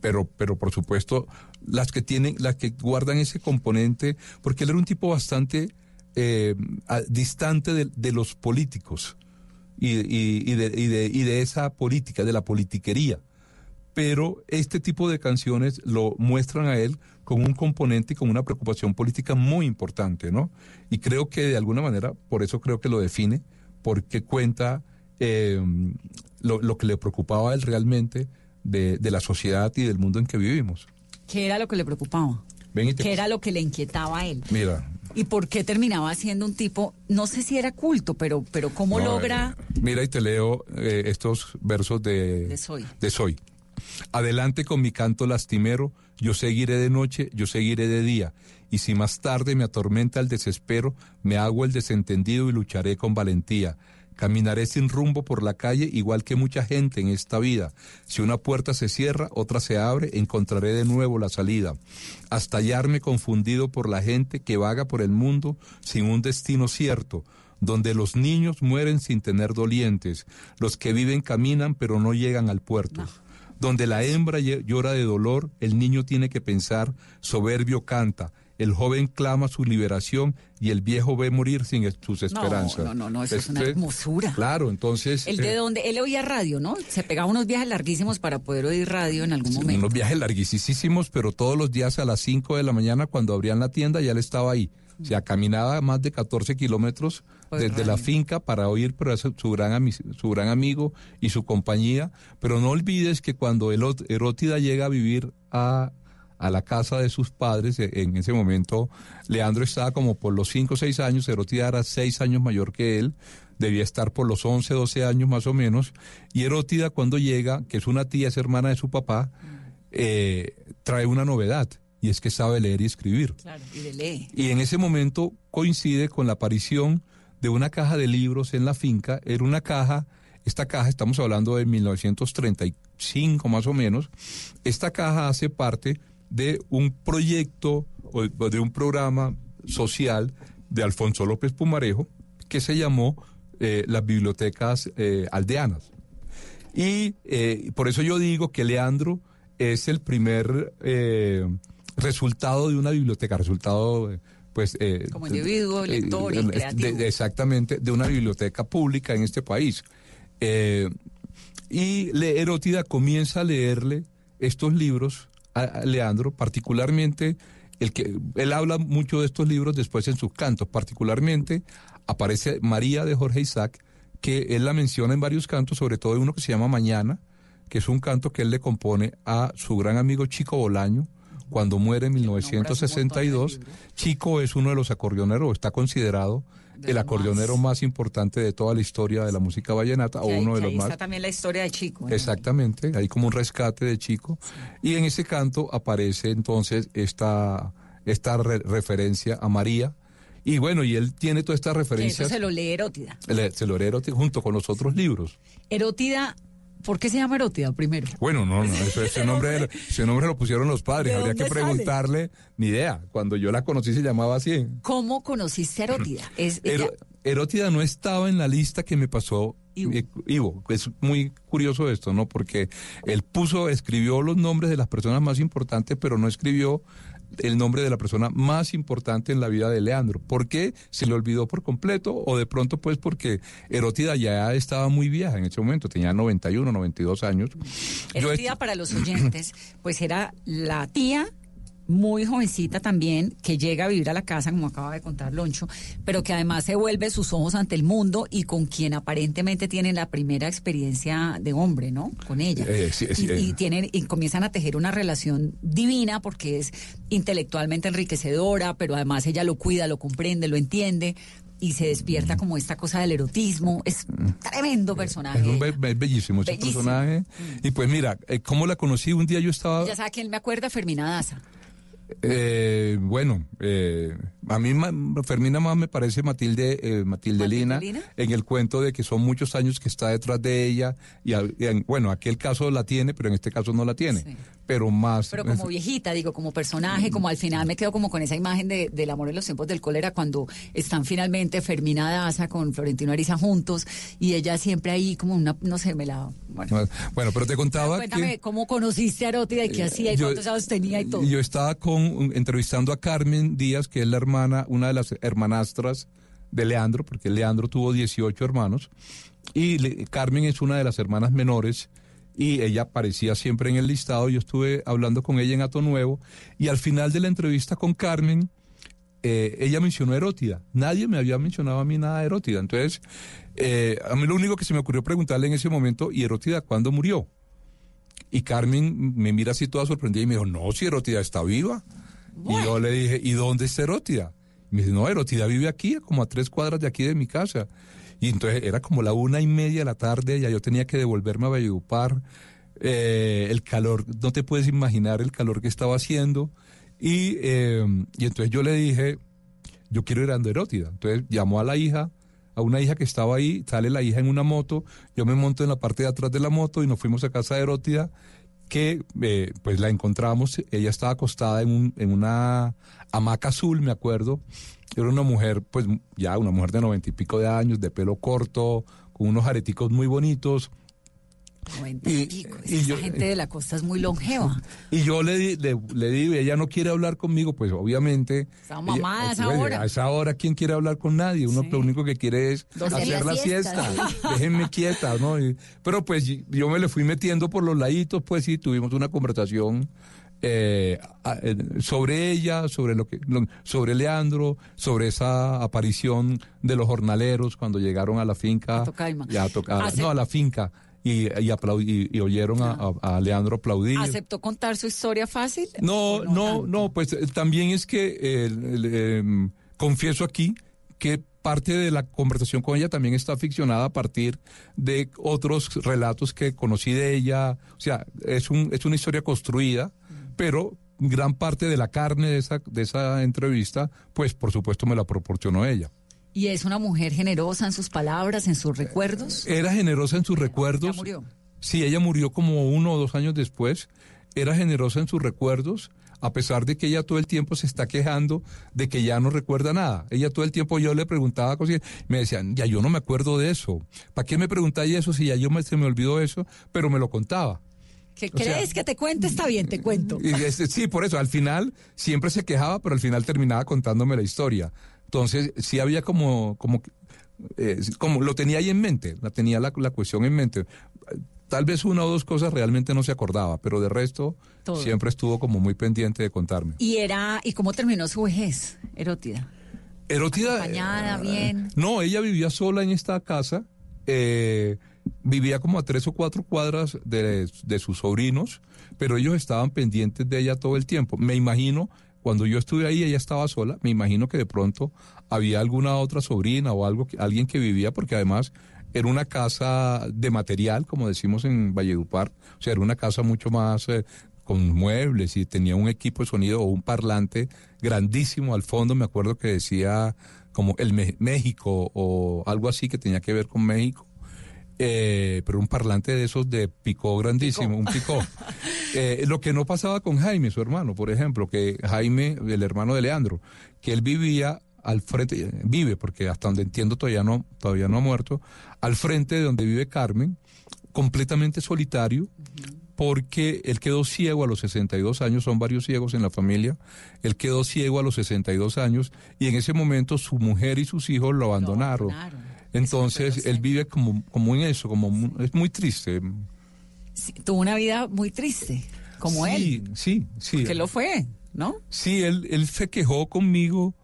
pero, pero por supuesto las que tienen, las que guardan ese componente, porque él era un tipo bastante distante de, de los políticos y, y- y de, y de- y de esa política, de la politiquería. Pero este tipo de canciones lo muestran a él con un componente y con una preocupación política muy importante, ¿no? Y creo que de alguna manera, por eso creo que lo define, porque cuenta eh, lo, lo que le preocupaba a él realmente de, de la sociedad y del mundo en que vivimos. ¿Qué era lo que le preocupaba? Ven y te- ¿Qué era lo que le inquietaba a él? Mira, ¿Y por qué terminaba siendo un tipo, no sé si era culto, pero, pero cómo No, logra... eh, mira y te leo eh, estos versos de, De Soy. de Soy. Adelante con mi canto lastimero, yo seguiré de noche, yo seguiré de día. Y si más tarde me atormenta el desespero, me hago el desentendido y lucharé con valentía. Caminaré sin rumbo por la calle, igual que mucha gente en esta vida. Si una puerta se cierra, otra se abre, encontraré de nuevo la salida. Hasta hallarme confundido por la gente que vaga por el mundo sin un destino cierto donde los niños mueren sin tener dolientes, los que viven caminan pero no llegan al puerto. Donde la hembra llora de dolor, el niño tiene que pensar, soberbio canta, el joven clama su liberación y el viejo ve morir sin sus esperanzas. No, no, no, eso es una hermosura. Claro, entonces... El de eh, donde él oía radio, ¿no? Se pegaba unos viajes larguísimos para poder oír radio en algún momento. Unos viajes larguísimos, pero todos los días a las 5 de la mañana cuando abrían la tienda ya él estaba ahí. O sea, caminaba más de 14 kilómetros desde la finca para oír pero su, su gran su gran amigo y su compañía. Pero no olvides que cuando Elot- Erótida llega a vivir a, a la casa de sus padres, e- en ese momento Leandro estaba como por los 5 o 6 años, Erótida era 6 años mayor que él, debía estar por los 11, 12 años más o menos. Y Erótida cuando llega, que es una tía, es hermana de su papá, eh, trae una novedad y es que sabe leer y escribir. Claro, y lee. Y en ese momento coincide con la aparición de una caja de libros en la finca. Era una caja, esta caja, estamos hablando de 1935 más o menos, esta caja hace parte de un proyecto o de un programa social de Alfonso López Pumarejo que se llamó eh, las bibliotecas eh, aldeanas. Y eh, por eso yo digo que Leandro es el primer resultado de una biblioteca, resultado, pues... eh, Como individuo, lector y de- creativo. de- exactamente, de una biblioteca pública en este país. Eh, y Le- Erótida comienza a leerle estos libros a, Leandro, particularmente el que él habla mucho de estos libros después en sus cantos, particularmente aparece María de Jorge Isaac, que él la menciona en varios cantos, sobre todo en uno que se llama Mañana, que es un canto que él le compone a su gran amigo Chico Bolaño cuando muere en 1962. Chico es uno de los acordeoneros, está considerado el acordeonero más importante de toda la historia de la música vallenata, o ahí- uno de los ahí más. está también la historia de Chico. ¿no? Exactamente, hay como un rescate de Chico. Y en ese canto aparece entonces esta, esta re- referencia a María. Y bueno, y él tiene todas estas Que eso referencias. se lo lee Erótida. se lo herero junto con los otros libros. Erótida, ¿por qué se llama Erótida primero? Bueno, no, no, eso- ese, nombre, ese nombre lo pusieron los padres. ¿De Habría que dónde sale? preguntarle, ni idea. Cuando yo la conocí se llamaba así. ¿Cómo conociste a Erótida? Es, ella- Ero- Erótida no estaba en la lista que me pasó Ivo. Es muy curioso esto, ¿no? Porque él puso, escribió los nombres de las personas más importantes, pero no escribió el nombre de la persona más importante en la vida de Leandro. ¿Por qué se le olvidó por completo? O de pronto, pues, porque Erótida ya estaba muy vieja en ese momento, tenía 91, 92 años. Yo Erótida para los oyentes, pues era la tía muy jovencita también, que llega a vivir a la casa, como acaba de contar Loncho, pero que además se vuelve sus ojos ante el mundo y con quien aparentemente tienen la primera experiencia de hombre, ¿no? Con ella. Eh, sí, sí, y, eh. y tienen y comienzan a tejer una relación divina porque es intelectualmente enriquecedora, pero además ella lo cuida, lo comprende, lo entiende y se despierta como esta cosa del erotismo. Es tremendo personaje. Es un be- be- bellísimo ese Bellísimo. personaje. Y pues mira, eh, ¿cómo la conocí? Un día yo estaba... Ya sabe quién me acuerda, Fermina Daza. Eh, bueno, eh, a mí Fermina más me parece Matilde, eh, Matilde Lina, en el cuento de que son muchos años que está detrás de ella y, y en- bueno, aquel caso la tiene, pero en este caso no la tiene, pero más. Pero como viejita, digo, como personaje, como al final me quedo como con esa imagen de, del amor en los tiempos del cólera cuando están finalmente Fermina Daza con Florentino Ariza juntos y ella siempre ahí como una, no sé, me la... Bueno, Bueno, pero te contaba cuéntame que cómo conociste a Erótida y qué hacía y yo- cuántos años tenía y todo. yo estaba con entrevistando a Carmen Díaz, que es la hermana, una de las hermanastras de Leandro, porque Leandro tuvo 18 hermanos, y Carmen es una de las hermanas menores, y ella aparecía siempre en el listado. Yo estuve hablando con ella en Ato Nuevo, y al final de la entrevista con Carmen, eh, ella mencionó Erótida. Nadie me había mencionado a mí nada de Erótida. Entonces, eh, a mí lo único que se me ocurrió preguntarle en ese momento, ¿y Erótida cuándo murió? Y Carmen me mira así toda sorprendida y me dijo, no, si Erótida está viva. Y yo le dije, ¿y dónde está Erótida? Y me dice, no, Erótida vive aquí, como a tres cuadras de aquí de mi casa. Y entonces era como la una y media de la tarde, ya yo tenía que devolverme a Valledupar. Eh, el calor, no te puedes imaginar el calor que estaba haciendo. Y, eh, y entonces yo le dije, yo quiero ir a Erótida. Entonces llamó a la hija, a una hija que estaba ahí, sale la hija en una moto, yo me monto en la parte de atrás de la moto y nos fuimos a casa de Erótida, que eh, pues la encontramos, ella estaba acostada en, un, en una hamaca azul, me acuerdo, era una mujer, pues ya una mujer de noventa y pico de años, de pelo corto, con unos areticos muy bonitos, 90 y, pico. Esa gente de la costa es muy longeva. Y yo le, di, le, le digo, ella no quiere hablar conmigo, pues obviamente. Está mamada a esa hora. A esa hora, ¿quién quiere hablar con nadie? Uno lo único que quiere es hacer la siesta. Déjenme quieta, ¿no? Y- pero pues yo me le fui metiendo por los laditos, pues sí, tuvimos una conversación. eh, sobre ella, sobre lo que, lo- sobre Leandro, sobre esa aparición de los jornaleros cuando llegaron a la finca, A Tocaima. y a tocar, no a la finca y, y, aplaudi- y- oyeron a, a- a Leandro aplaudir. ¿Aceptó contar su historia fácil? No, no, no, pues eh, también es que eh, em, confieso aquí que parte de la conversación con ella también está ficcionada a partir de otros relatos que conocí de ella. O sea, es, un, es una historia construida, pero gran parte de la carne de esa, de esa entrevista, pues por supuesto me la proporcionó ella. ¿Y es una mujer generosa en sus palabras, en sus recuerdos? Era generosa en sus recuerdos. murió. Sí, ella murió como uno o dos años después. Era generosa en sus recuerdos, a pesar de que ella todo el tiempo se está quejando de que ya no recuerda nada. Ella todo el tiempo yo le preguntaba cosas, y me decían, ya yo no me acuerdo de eso. ¿Para qué me preguntáis eso si ya yo me, se me olvidó eso? Pero me lo contaba. ¿Qué sea- crees que te cuente? Está bien, te cuento. Y sí, por eso, al final siempre se quejaba, pero al final terminaba contándome la historia. Entonces, sí había como, como, eh, como lo tenía ahí en mente, la tenía la, la cuestión en mente. Tal vez una o dos cosas realmente no se acordaba, pero de resto Todo. siempre estuvo como muy pendiente de contarme. ¿Y era y cómo terminó su vejez, Erótida? Erótida. Acompañada, bien. No, ella vivía sola en esta casa. eh, vivía como a tres o cuatro cuadras de, de sus sobrinos, pero ellos estaban pendientes de ella todo el tiempo. Me imagino, cuando yo estuve ahí, ella estaba sola. Me imagino que de pronto había alguna otra sobrina o algo, alguien que vivía, porque además era una casa de material, como decimos en Valledupar. O sea, era una casa mucho más eh, con muebles y tenía un equipo de sonido o un parlante grandísimo al fondo. Me acuerdo que decía como el México o algo así que tenía que ver con México. Eh, pero un parlante de esos de picó grandísimo, un picó. Eh, lo que no pasaba con Jaime, su hermano, por ejemplo, que Jaime, el hermano de Leandro, que él vivía al frente, vive, porque hasta donde entiendo todavía no, todavía no ha muerto, al frente de donde vive Carmen, completamente solitario, porque él quedó ciego a los 62 años, son varios ciegos en la familia, él quedó ciego a los 62 años y en ese momento su mujer y sus hijos lo abandonaron. Entonces él vive como, como en eso, como es muy triste. Sí, tuvo una vida muy triste, como sí, él. Sí, sí. Que lo fue, ¿no? Sí, él, él se quejó conmigo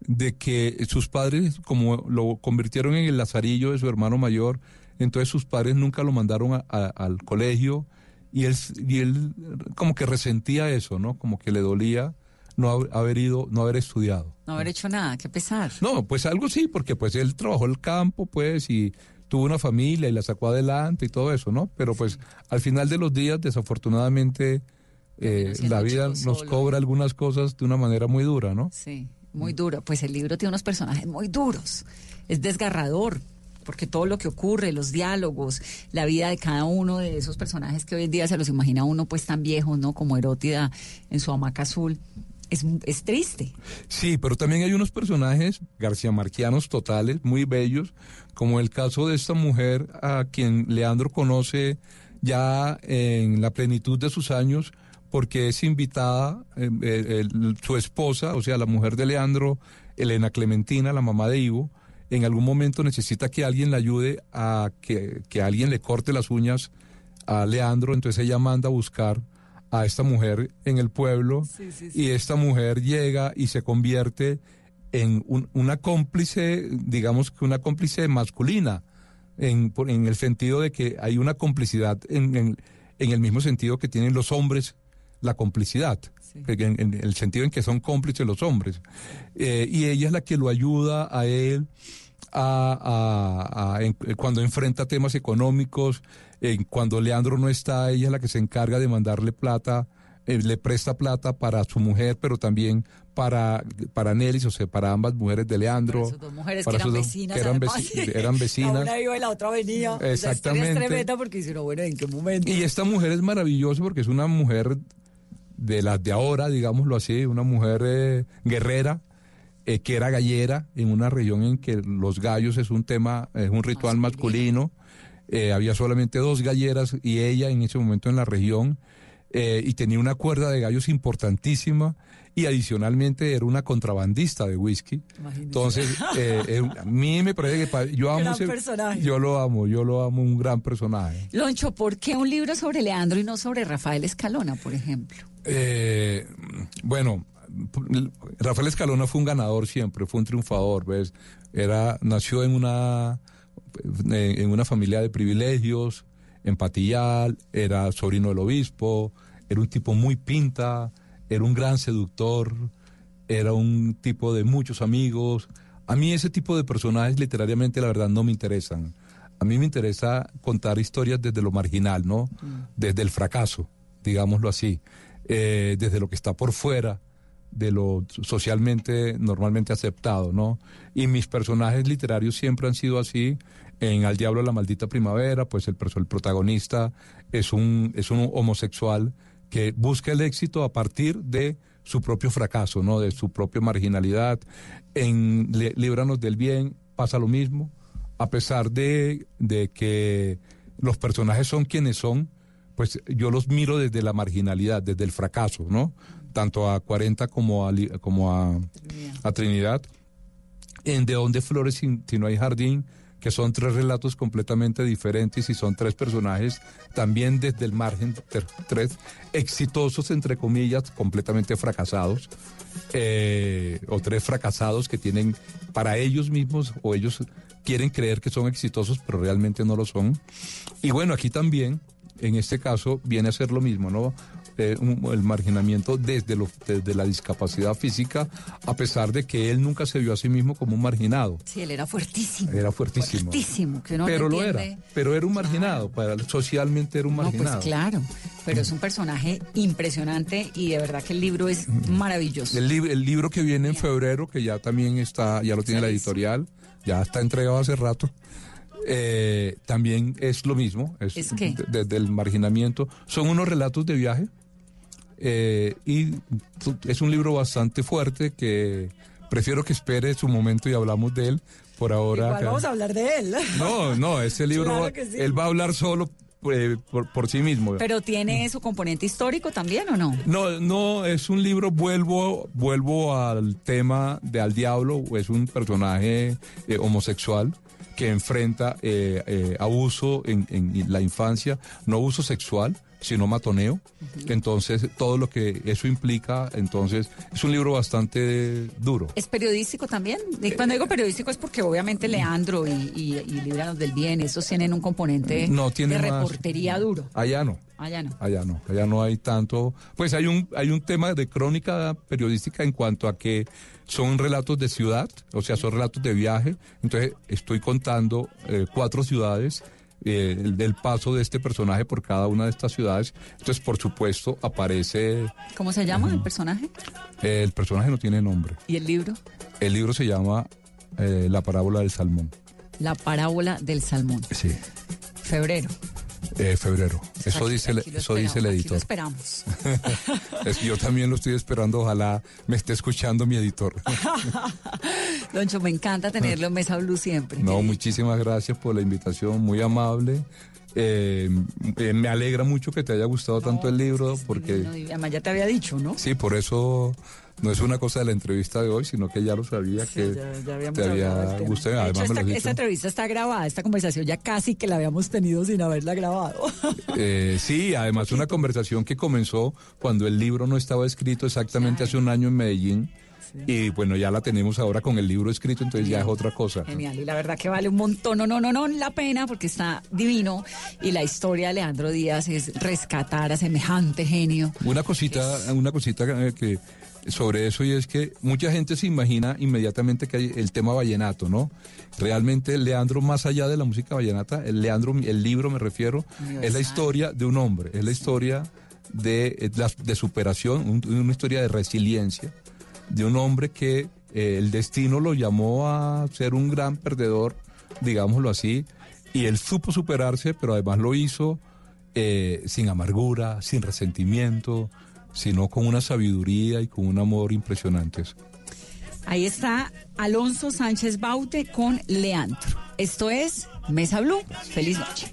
de que sus padres, como lo convirtieron en el lazarillo de su hermano mayor, entonces sus padres nunca lo mandaron a- a- al colegio y él, y él como que resentía eso, ¿no? Como que le dolía no hab- haber ido, no haber estudiado. No haber hecho nada, qué pesar. No, pues algo sí, porque pues él trabajó el campo, pues, y tuvo una familia y la sacó adelante y todo eso, ¿no? Pero pues al final de los días, desafortunadamente, eh, la vida nos solo. cobra algunas cosas de una manera muy dura, ¿no? Sí, muy duro. Pues el libro tiene unos personajes muy duros. Es desgarrador, porque todo lo que ocurre, los diálogos, la vida de cada uno de esos personajes que hoy en día se los imagina uno pues tan viejos, ¿no? Como Erótida en su hamaca azul. Es, es triste. Sí, pero también hay unos personajes García Marquianos totales, muy bellos, como el caso de esta mujer a quien Leandro conoce ya en la plenitud de sus años, porque es invitada eh, eh, su esposa, o sea, la mujer de Leandro, Elena Clementina, la mamá de Ivo, en algún momento necesita que alguien le ayude a que, que alguien le corte las uñas a Leandro, entonces ella manda a buscar a esta mujer en el pueblo y esta mujer llega y se convierte en un- una cómplice, digamos que una cómplice masculina, en, en el sentido de que hay una complicidad en, en- en el mismo sentido que tienen los hombres la complicidad, en, el sentido en que son cómplices los hombres. Eh, y ella es la que lo ayuda a él a, a- a- en- cuando enfrenta temas económicos, en cuando Leandro no está, ella es la que se encarga de mandarle plata, eh, le presta plata para su mujer, pero también para, para Nelis, o sea, para ambas mujeres de Leandro. Sus dos mujeres para que eran vecinas. que eran, además. veci- eran La vecinas. una iba y la otra venía. Exactamente. es tremenda porque bueno, ¿en qué momento? Y esta mujer es maravillosa porque es una mujer de las de ahora, digámoslo así, una mujer eh, guerrera, eh, que era gallera en una región en que los gallos es un tema, es un ritual masculino. Eh, había solamente dos galleras y ella en ese momento en la región, eh, y tenía una cuerda de gallos importantísima y adicionalmente era una contrabandista de whisky. Entonces, eh, eh, a mí me parece que yo amo Gran ese- personaje. yo lo amo, yo lo amo, un gran personaje. Loncho, ¿por qué un libro sobre Leandro y no sobre Rafael Escalona, por ejemplo? Eh, bueno, Rafael Escalona fue un ganador siempre, fue un triunfador, ¿ves? Era, nació en una, en una familia de privilegios, en Patillal, era sobrino del obispo, era un tipo muy pinta, era un gran seductor, era un tipo de muchos amigos. A mí ese tipo de personajes literariamente la verdad no me interesan. A mí me interesa contar historias desde lo marginal, ¿no? Desde el fracaso, digámoslo así, eh, desde lo que está por fuera de lo socialmente normalmente aceptado, ¿no? Y mis personajes literarios siempre han sido así. En Al Diablo la Maldita Primavera, pues el, el protagonista es un, es un homosexual que busca el éxito a partir de su propio fracaso, ¿no? De su propia marginalidad. En Líbranos del Bien pasa lo mismo, a pesar de, de que los personajes son quienes son, pues yo los miro desde la marginalidad, desde el fracaso, ¿no? Tanto a 40 como a, como a, a Trinidad. En De dónde flores si, si no hay jardín, que son tres relatos completamente diferentes y son tres personajes también desde el margen, tres exitosos, entre comillas, completamente fracasados, eh, o tres fracasados que tienen para ellos mismos o ellos quieren creer que son exitosos, pero realmente no lo son. Y bueno, aquí también, en este caso, viene a ser lo mismo, ¿no? Eh, un- el marginamiento desde, lo, desde la discapacidad física, a pesar de que él nunca se vio a sí mismo como un marginado. Sí, él era fuertísimo. Era fuertísimo. Fuertísimo, que uno no pero lo entiende. era, pero era un marginado, para, socialmente era un No, marginado. pues claro, pero es un personaje impresionante y de verdad que el libro es maravilloso. El, lib- el libro que viene en febrero, que ya también está, ya lo tiene la editorial, ya está entregado hace rato. eh, también es lo mismo, es, ¿Es qué? de- desde el marginamiento. Son unos relatos de viaje eh, y es un libro bastante fuerte que prefiero que espere su momento y hablamos de él. Por ahora. Igual vamos a hablar de él. No, no, ese libro, Claro que sí. él va a hablar solo eh, por, por sí mismo. Pero tiene su componente histórico también o no? No, no, es un libro, vuelvo, vuelvo al tema de Al Diablo, es un personaje eh, homosexual que enfrenta eh, eh, abuso en, en la infancia, no abuso sexual, sino matoneo. Entonces, todo lo que eso implica, entonces, es un libro bastante duro. ¿Es periodístico también? Y cuando digo periodístico es porque obviamente Leandro y, y, del Bien, esos tienen un componente No, tiene de más- reportería duro. Allá no. Allá no. Allá no, allá no hay tanto. Pues hay un, hay un tema de crónica periodística en cuanto a que son relatos de ciudad, o sea, son relatos de viaje. Entonces estoy contando eh, cuatro ciudades, eh, el del paso de este personaje por cada una de estas ciudades. Entonces, por supuesto, aparece. ¿Cómo se llama el personaje? eh, el personaje no tiene nombre. ¿Y el libro? El libro se llama eh, La parábola del salmón. La parábola del salmón. Sí. Febrero. Eh, febrero. Eso Aquí- dice, aquí eso dice el esperamos, aquí lo editor. esperamos. Es que yo también lo estoy esperando, ojalá me esté escuchando mi editor. Doncho, me encanta tenerlo en Mesa Blue siempre. No, muchísimas gracias por la invitación, muy amable. Eh, eh, me alegra mucho que te haya gustado tanto el libro, porque además ya te había dicho, ¿no? sí, por eso no es una cosa de la entrevista de hoy, sino que ya lo sabía que Ya, ya te había gustado. De hecho, Además, me esta, lo esta entrevista está grabada, esta conversación ya casi que la habíamos tenido sin haberla grabado. Eh, sí, además una conversación que comenzó cuando el libro no estaba escrito exactamente hace un año en Medellín. Y bueno, ya la tenemos ahora con el libro escrito, entonces ya es otra cosa. Genial, y la verdad que vale un montón, no, no, no, no, la pena porque está divino y la historia de Leandro Díaz es rescatar a semejante genio. Una cosita, una cosita eh, que sobre eso y es que mucha gente se imagina inmediatamente que hay el tema vallenato, ¿no? Realmente Leandro, más allá de la música vallenata, el Leandro, el libro me refiero, es la historia de un hombre, es la historia de, eh, de superación, un- una historia de resiliencia, de un hombre que eh, el destino lo llamó a ser un gran perdedor, digámoslo así, y él supo superarse, pero además lo hizo eh, sin amargura, sin resentimiento, sino con una sabiduría y con un amor impresionantes. Ahí está Alonso Sánchez Baute con Leandro. Esto es Mesa Blue. Feliz noche.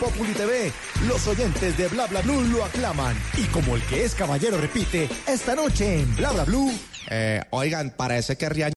Populi TV, los oyentes de Bla Bla Blue lo aclaman. Y como el que es caballero repite, esta noche en Bla Bla Blue. Eh, oigan, parece que Riaño